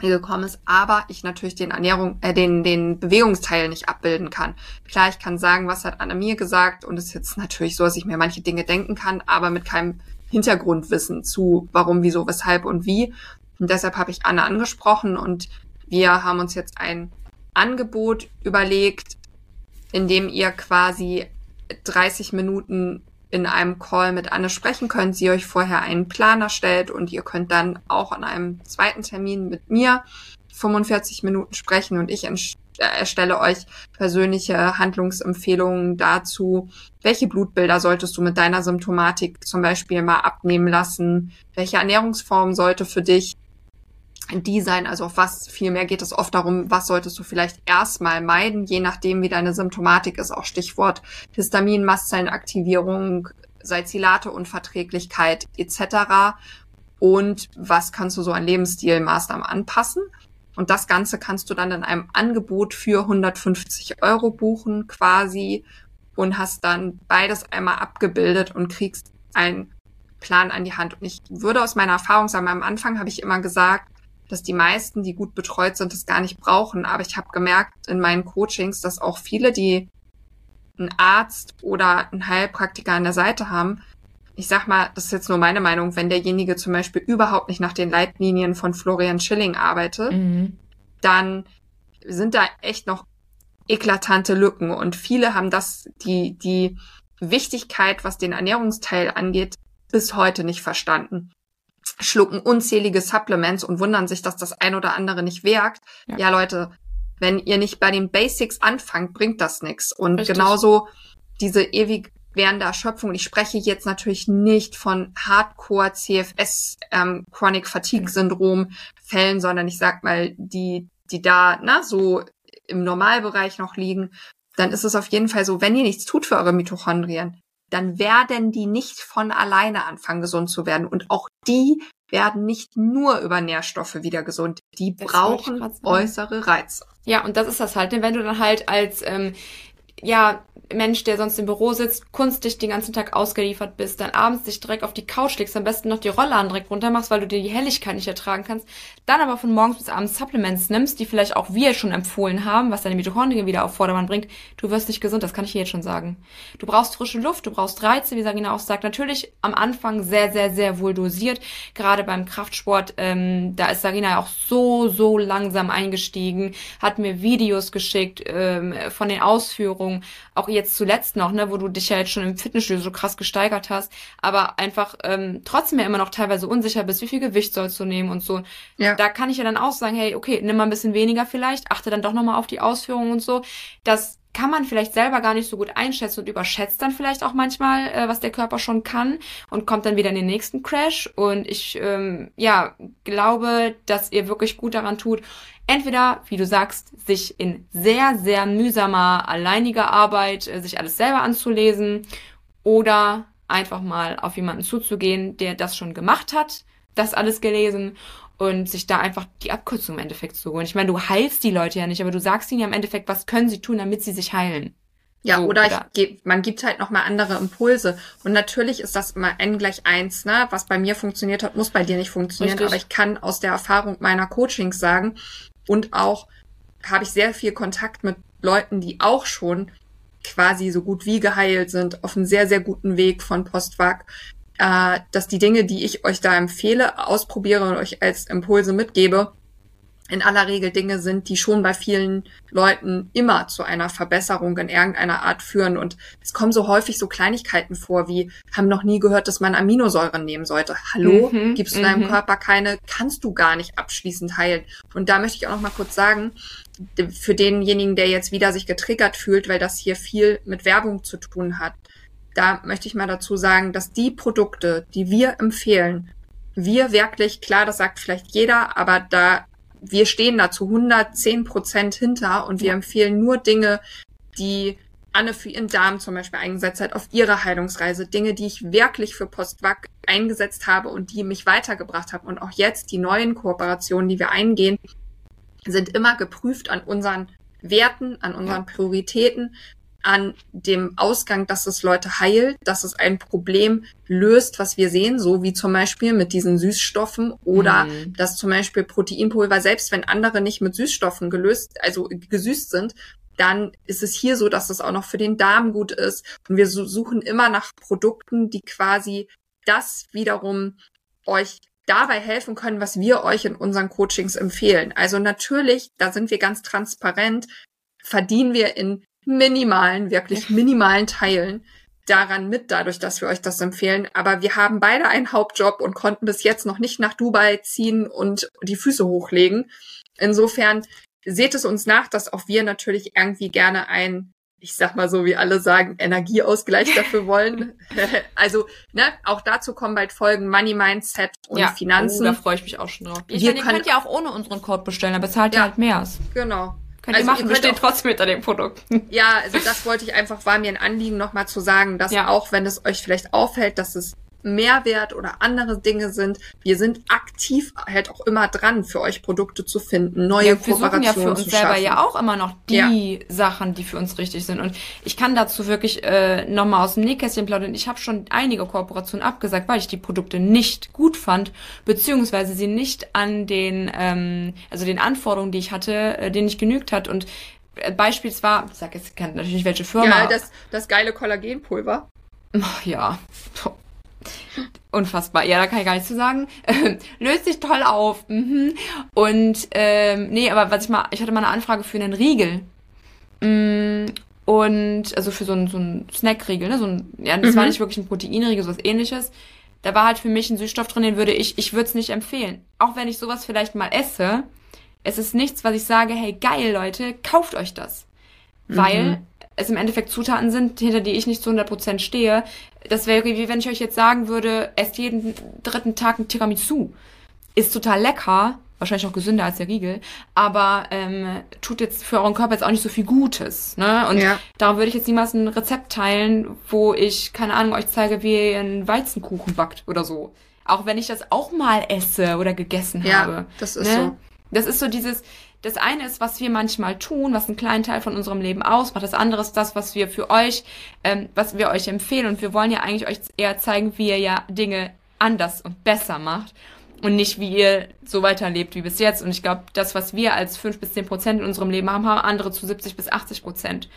gekommen ist, aber ich natürlich den Ernährung, äh, den, den Bewegungsteil nicht abbilden kann. Klar, ich kann sagen, was hat Anna mir gesagt und es ist jetzt natürlich so, dass ich mir manche Dinge denken kann, aber mit keinem Hintergrundwissen zu warum, wieso, weshalb und wie. Und deshalb habe ich Anna angesprochen und wir haben uns jetzt ein Angebot überlegt, in dem ihr quasi 30 Minuten in einem Call mit Anne sprechen könnt, sie euch vorher einen Plan erstellt und ihr könnt dann auch an einem zweiten Termin mit mir 45 Minuten sprechen und ich äh, erstelle euch persönliche Handlungsempfehlungen dazu, welche Blutbilder solltest du mit deiner Symptomatik zum Beispiel mal abnehmen lassen, welche Ernährungsform sollte für dich die sein, also auf was vielmehr geht es oft darum, was solltest du vielleicht erstmal meiden, je nachdem wie deine Symptomatik ist, auch Stichwort Histamin, Mastzellenaktivierung, Salzilate-Unverträglichkeit etc. Und was kannst du so an Lebensstilmaßnahmen anpassen? Und das Ganze kannst du dann in einem Angebot für 150 Euro buchen quasi und hast dann beides einmal abgebildet und kriegst einen Plan an die Hand. Und ich würde aus meiner Erfahrung sagen, am Anfang habe ich immer gesagt, dass die meisten, die gut betreut sind, das gar nicht brauchen. Aber ich habe gemerkt in meinen Coachings, dass auch viele, die einen Arzt oder einen Heilpraktiker an der Seite haben, ich sag mal, das ist jetzt nur meine Meinung, wenn derjenige zum Beispiel überhaupt nicht nach den Leitlinien von Florian Schilling arbeitet, mhm. dann sind da echt noch eklatante Lücken und viele haben das, die, die Wichtigkeit, was den Ernährungsteil angeht, bis heute nicht verstanden schlucken unzählige Supplements und wundern sich, dass das ein oder andere nicht wirkt. Ja, ja Leute, wenn ihr nicht bei den Basics anfangt, bringt das nichts. Und Richtig. genauso diese ewig währende Erschöpfung. Ich spreche jetzt natürlich nicht von Hardcore CFS ähm, Chronic Fatigue Syndrom Fällen, sondern ich sag mal die die da na so im Normalbereich noch liegen. Dann ist es auf jeden Fall so, wenn ihr nichts tut für eure Mitochondrien, dann werden die nicht von alleine anfangen, gesund zu werden. Und auch die werden nicht nur über Nährstoffe wieder gesund. Die das brauchen äußere Reize. Ja, und das ist das halt, wenn du dann halt als ähm, ja, Mensch, der sonst im Büro sitzt, kunstdicht den ganzen Tag ausgeliefert bist, dann abends dich direkt auf die Couch legst, am besten noch die Rollladen direkt runter machst, weil du dir die Helligkeit nicht ertragen kannst, dann aber von morgens bis abends Supplements nimmst, die vielleicht auch wir schon empfohlen haben, was deine Mitochondrien wieder auf Vordermann bringt, du wirst nicht gesund, das kann ich dir jetzt schon sagen. Du brauchst frische Luft, du brauchst Reize, wie Sagina auch sagt, natürlich am Anfang sehr, sehr, sehr wohl dosiert, gerade beim Kraftsport, ähm, da ist Sagina auch so, so langsam eingestiegen, hat mir Videos geschickt ähm, von den Ausführungen, auch jetzt zuletzt noch, ne, wo du dich ja jetzt schon im Fitnessstudio so krass gesteigert hast, aber einfach ähm, trotzdem ja immer noch teilweise unsicher bist, wie viel Gewicht sollst du nehmen und so. Ja. Da kann ich ja dann auch sagen, hey, okay, nimm mal ein bisschen weniger vielleicht, achte dann doch nochmal auf die Ausführungen und so. Das kann man vielleicht selber gar nicht so gut einschätzen und überschätzt dann vielleicht auch manchmal, äh, was der Körper schon kann und kommt dann wieder in den nächsten Crash. Und ich ähm, ja glaube, dass ihr wirklich gut daran tut, entweder, wie du sagst, sich in sehr, sehr mühsamer, alleiniger Arbeit äh, sich alles selber anzulesen oder einfach mal auf jemanden zuzugehen, der das schon gemacht hat, das alles gelesen und sich da einfach die Abkürzung im Endeffekt zu holen. Ich meine, du heilst die Leute ja nicht, aber du sagst ihnen ja im Endeffekt, was können sie tun, damit sie sich heilen. Ja, so, oder, oder ich, man gibt halt nochmal andere Impulse. Und natürlich ist das immer n gleich eins, ne? Was bei mir funktioniert hat, muss bei dir nicht funktionieren. Richtig. Aber ich kann aus der Erfahrung meiner Coachings sagen und auch habe ich sehr viel Kontakt mit Leuten, die auch schon quasi so gut wie geheilt sind, auf einem sehr, sehr guten Weg von Postwag, äh, dass die Dinge, die ich euch da empfehle, ausprobiere und euch als Impulse mitgebe, in aller Regel Dinge sind, die schon bei vielen Leuten immer zu einer Verbesserung in irgendeiner Art führen. Und es kommen so häufig so Kleinigkeiten vor, wie haben noch nie gehört, dass man Aminosäuren nehmen sollte. Hallo, mhm, gibst du deinem mhm. Körper keine, kannst du gar nicht abschließend heilen. Und da möchte ich auch noch mal kurz sagen, für denjenigen, der jetzt wieder sich getriggert fühlt, weil das hier viel mit Werbung zu tun hat, da möchte ich mal dazu sagen, dass die Produkte, die wir empfehlen, wir wirklich, klar, das sagt vielleicht jeder, aber da, wir stehen da zu 110 Prozent hinter und wir empfehlen nur Dinge, die Anne für ihren Darm zum Beispiel eingesetzt hat, auf ihrer Heilungsreise. Dinge, die ich wirklich für Postwag eingesetzt habe und die mich weitergebracht haben. Und auch jetzt die neuen Kooperationen, die wir eingehen, sind immer geprüft an unseren Werten, an unseren Prioritäten, an dem Ausgang, dass es Leute heilt, dass es ein Problem löst, was wir sehen, so wie zum Beispiel mit diesen Süßstoffen oder mhm. dass zum Beispiel Proteinpulver, selbst wenn andere nicht mit Süßstoffen gelöst, also gesüßt sind, dann ist es hier so, dass es auch noch für den Darm gut ist. Und wir suchen immer nach Produkten, die quasi das wiederum euch dabei helfen können, was wir euch in unseren Coachings empfehlen. Also natürlich, da sind wir ganz transparent, verdienen wir in minimalen, wirklich minimalen Teilen daran mit, dadurch, dass wir euch das empfehlen. Aber wir haben beide einen Hauptjob und konnten bis jetzt noch nicht nach Dubai ziehen und die Füße hochlegen. Insofern seht es uns nach, dass auch wir natürlich irgendwie gerne ein, ich sag mal so, wie alle sagen, Energieausgleich dafür wollen. also, ne, auch dazu kommen bald Folgen Money Mindset und ja. Finanzen. Oh, da freue ich mich auch schon drauf. Ich meine, ihr könnt ja auch ohne unseren Code bestellen, aber bezahlt ja. halt mehr. Genau. Könnt also ihr machen, wir stehen trotzdem hinter dem Produkt. Ja, also das wollte ich einfach, war mir ein Anliegen, nochmal zu sagen, dass ja. auch wenn es euch vielleicht auffällt, dass es Mehrwert oder andere Dinge sind. Wir sind aktiv halt auch immer dran, für euch Produkte zu finden, neue ja, Kooperationen ja für uns selber schaffen. ja auch immer noch die ja. Sachen, die für uns richtig sind. Und ich kann dazu wirklich äh, nochmal aus dem Nähkästchen plaudern. Ich habe schon einige Kooperationen abgesagt, weil ich die Produkte nicht gut fand, beziehungsweise sie nicht an den, ähm, also den Anforderungen, die ich hatte, äh, denen ich genügt hat. Und äh, Beispiel zwar, ich sag jetzt kennt natürlich nicht welche Firma. Ja, das, das geile Kollagenpulver. Ja, Unfassbar. Ja, da kann ich gar nichts zu sagen. Löst sich toll auf. Mhm. Und ähm, nee, aber was ich mal, ich hatte mal eine Anfrage für einen Riegel. Mm, und also für so einen, so einen Snackriegel, ne? So ein, ja, das mhm. war nicht wirklich ein Proteinriegel, sowas ähnliches. Da war halt für mich ein Süßstoff drin, den würde ich, ich würde es nicht empfehlen. Auch wenn ich sowas vielleicht mal esse, es ist nichts, was ich sage, hey geil, Leute, kauft euch das. Mhm. Es im Endeffekt Zutaten sind, hinter die ich nicht zu 100% stehe. Das wäre wie wenn ich euch jetzt sagen würde, esst jeden dritten Tag ein Tiramisu. Ist total lecker, wahrscheinlich auch gesünder als der Riegel, aber ähm, tut jetzt für euren Körper jetzt auch nicht so viel Gutes. Ne? Und ja. darum würde ich jetzt niemals ein Rezept teilen, wo ich, keine Ahnung, euch zeige, wie ihr einen Weizenkuchen backt oder so. Auch wenn ich das auch mal esse oder gegessen ja, habe. Das ist ne? so. Das ist so dieses, das eine ist, was wir manchmal tun, was einen kleinen Teil von unserem Leben ausmacht. Das andere ist das, was wir für euch, ähm, was wir euch empfehlen. Und wir wollen ja eigentlich euch eher zeigen, wie ihr ja Dinge anders und besser macht und nicht, wie ihr so weiterlebt wie bis jetzt. Und ich glaube, das, was wir als fünf bis zehn Prozent in unserem Leben haben, haben andere zu 70 bis 80 Prozent.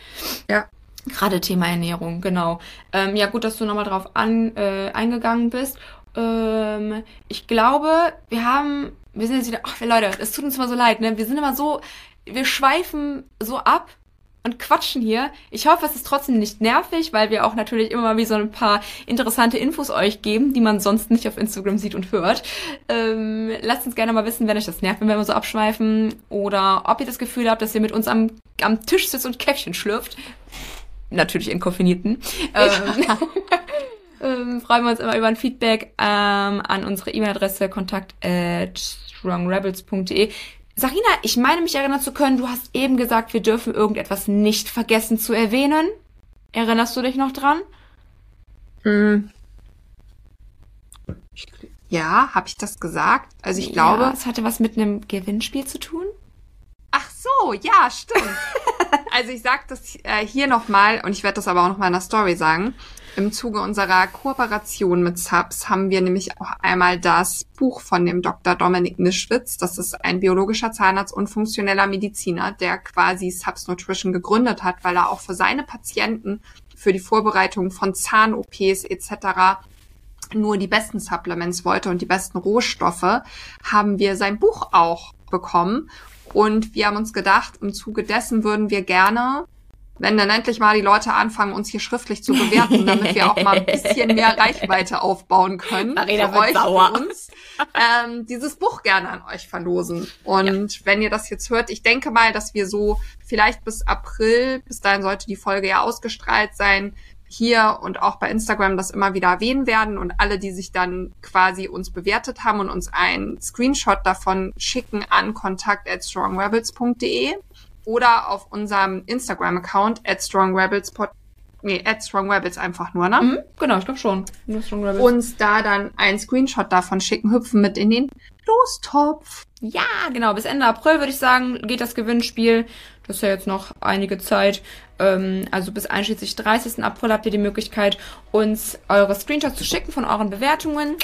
Ja. Gerade Thema Ernährung, genau. Ähm, ja, gut, dass du nochmal drauf an, äh, eingegangen bist. Ähm, ich glaube, wir haben, wir sind jetzt wieder, ach, Leute, es tut uns immer so leid, ne? Wir sind immer so, wir schweifen so ab und quatschen hier. Ich hoffe, es ist trotzdem nicht nervig, weil wir auch natürlich immer mal wie so ein paar interessante Infos euch geben, die man sonst nicht auf Instagram sieht und hört. Ähm, lasst uns gerne mal wissen, wenn euch das nervt, wenn wir so abschweifen oder ob ihr das Gefühl habt, dass ihr mit uns am, am Tisch sitzt und Käffchen schlürft. Natürlich in Koffinierten. Ähm, ähm, freuen wir uns immer über ein Feedback ähm, an unsere E-Mail-Adresse kontakt at strongrebels.de. Sarina, ich meine mich erinnern zu können, du hast eben gesagt, wir dürfen irgendetwas nicht vergessen zu erwähnen. Erinnerst du dich noch dran? Hm. Ja, habe ich das gesagt? Also ich ja, glaube. Es hatte was mit einem Gewinnspiel zu tun. Ach so, ja, stimmt. also ich sage das äh, hier nochmal und ich werde das aber auch nochmal in der Story sagen. Im Zuge unserer Kooperation mit Subs haben wir nämlich auch einmal das Buch von dem Dr. Dominik Nischwitz. Das ist ein biologischer Zahnarzt und funktioneller Mediziner, der quasi Subs Nutrition gegründet hat, weil er auch für seine Patienten für die Vorbereitung von Zahn-OPs etc. nur die besten Supplements wollte und die besten Rohstoffe, haben wir sein Buch auch bekommen. Und wir haben uns gedacht, im Zuge dessen würden wir gerne wenn dann endlich mal die Leute anfangen, uns hier schriftlich zu bewerten, damit wir auch mal ein bisschen mehr Reichweite aufbauen können. Marina für euch, sauer. uns, ähm, dieses Buch gerne an euch verlosen. Und ja. wenn ihr das jetzt hört, ich denke mal, dass wir so vielleicht bis April, bis dahin sollte die Folge ja ausgestrahlt sein, hier und auch bei Instagram das immer wieder erwähnen werden und alle, die sich dann quasi uns bewertet haben und uns einen Screenshot davon schicken an kontakt at strongrebels.de oder auf unserem Instagram-Account at strongrebelspod nee, at strongrebels einfach nur, ne? Mhm, genau, ich glaube schon. Uns da dann ein Screenshot davon schicken, hüpfen mit in den Lostopf. Ja, genau. Bis Ende April würde ich sagen, geht das Gewinnspiel. Das ist ja jetzt noch einige Zeit. Ähm, also bis einschließlich 30. April habt ihr die Möglichkeit, uns eure Screenshots zu schicken von euren Bewertungen.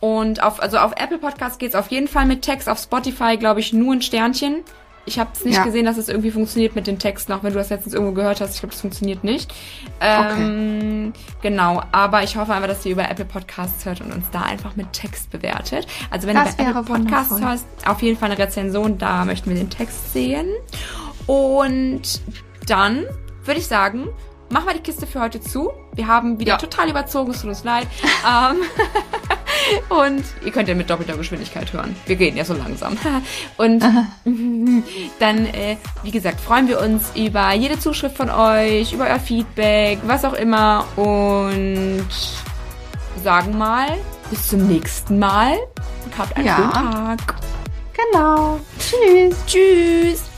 Und auf, also auf Apple Podcast geht's auf jeden Fall mit Text. Auf Spotify, glaube ich, nur ein Sternchen. Ich habe es nicht ja. gesehen, dass es irgendwie funktioniert mit den Texten, auch wenn du das letztens irgendwo gehört hast. Ich glaube, das funktioniert nicht. Ähm, okay. Genau, aber ich hoffe einfach, dass ihr über Apple Podcasts hört und uns da einfach mit Text bewertet. Also wenn das du bei Apple Podcasts hörst, auf jeden Fall eine Rezension, da möchten wir den Text sehen. Und dann würde ich sagen, machen wir die Kiste für heute zu. Wir haben wieder ja. total überzogen, es tut uns leid. ähm, und ihr könnt ja mit doppelter Geschwindigkeit hören. Wir gehen ja so langsam. Und dann, äh, wie gesagt, freuen wir uns über jede Zuschrift von euch, über euer Feedback, was auch immer. Und sagen mal, bis zum nächsten Mal. Und habt einen ja. schönen Tag. Genau. Tschüss. Tschüss.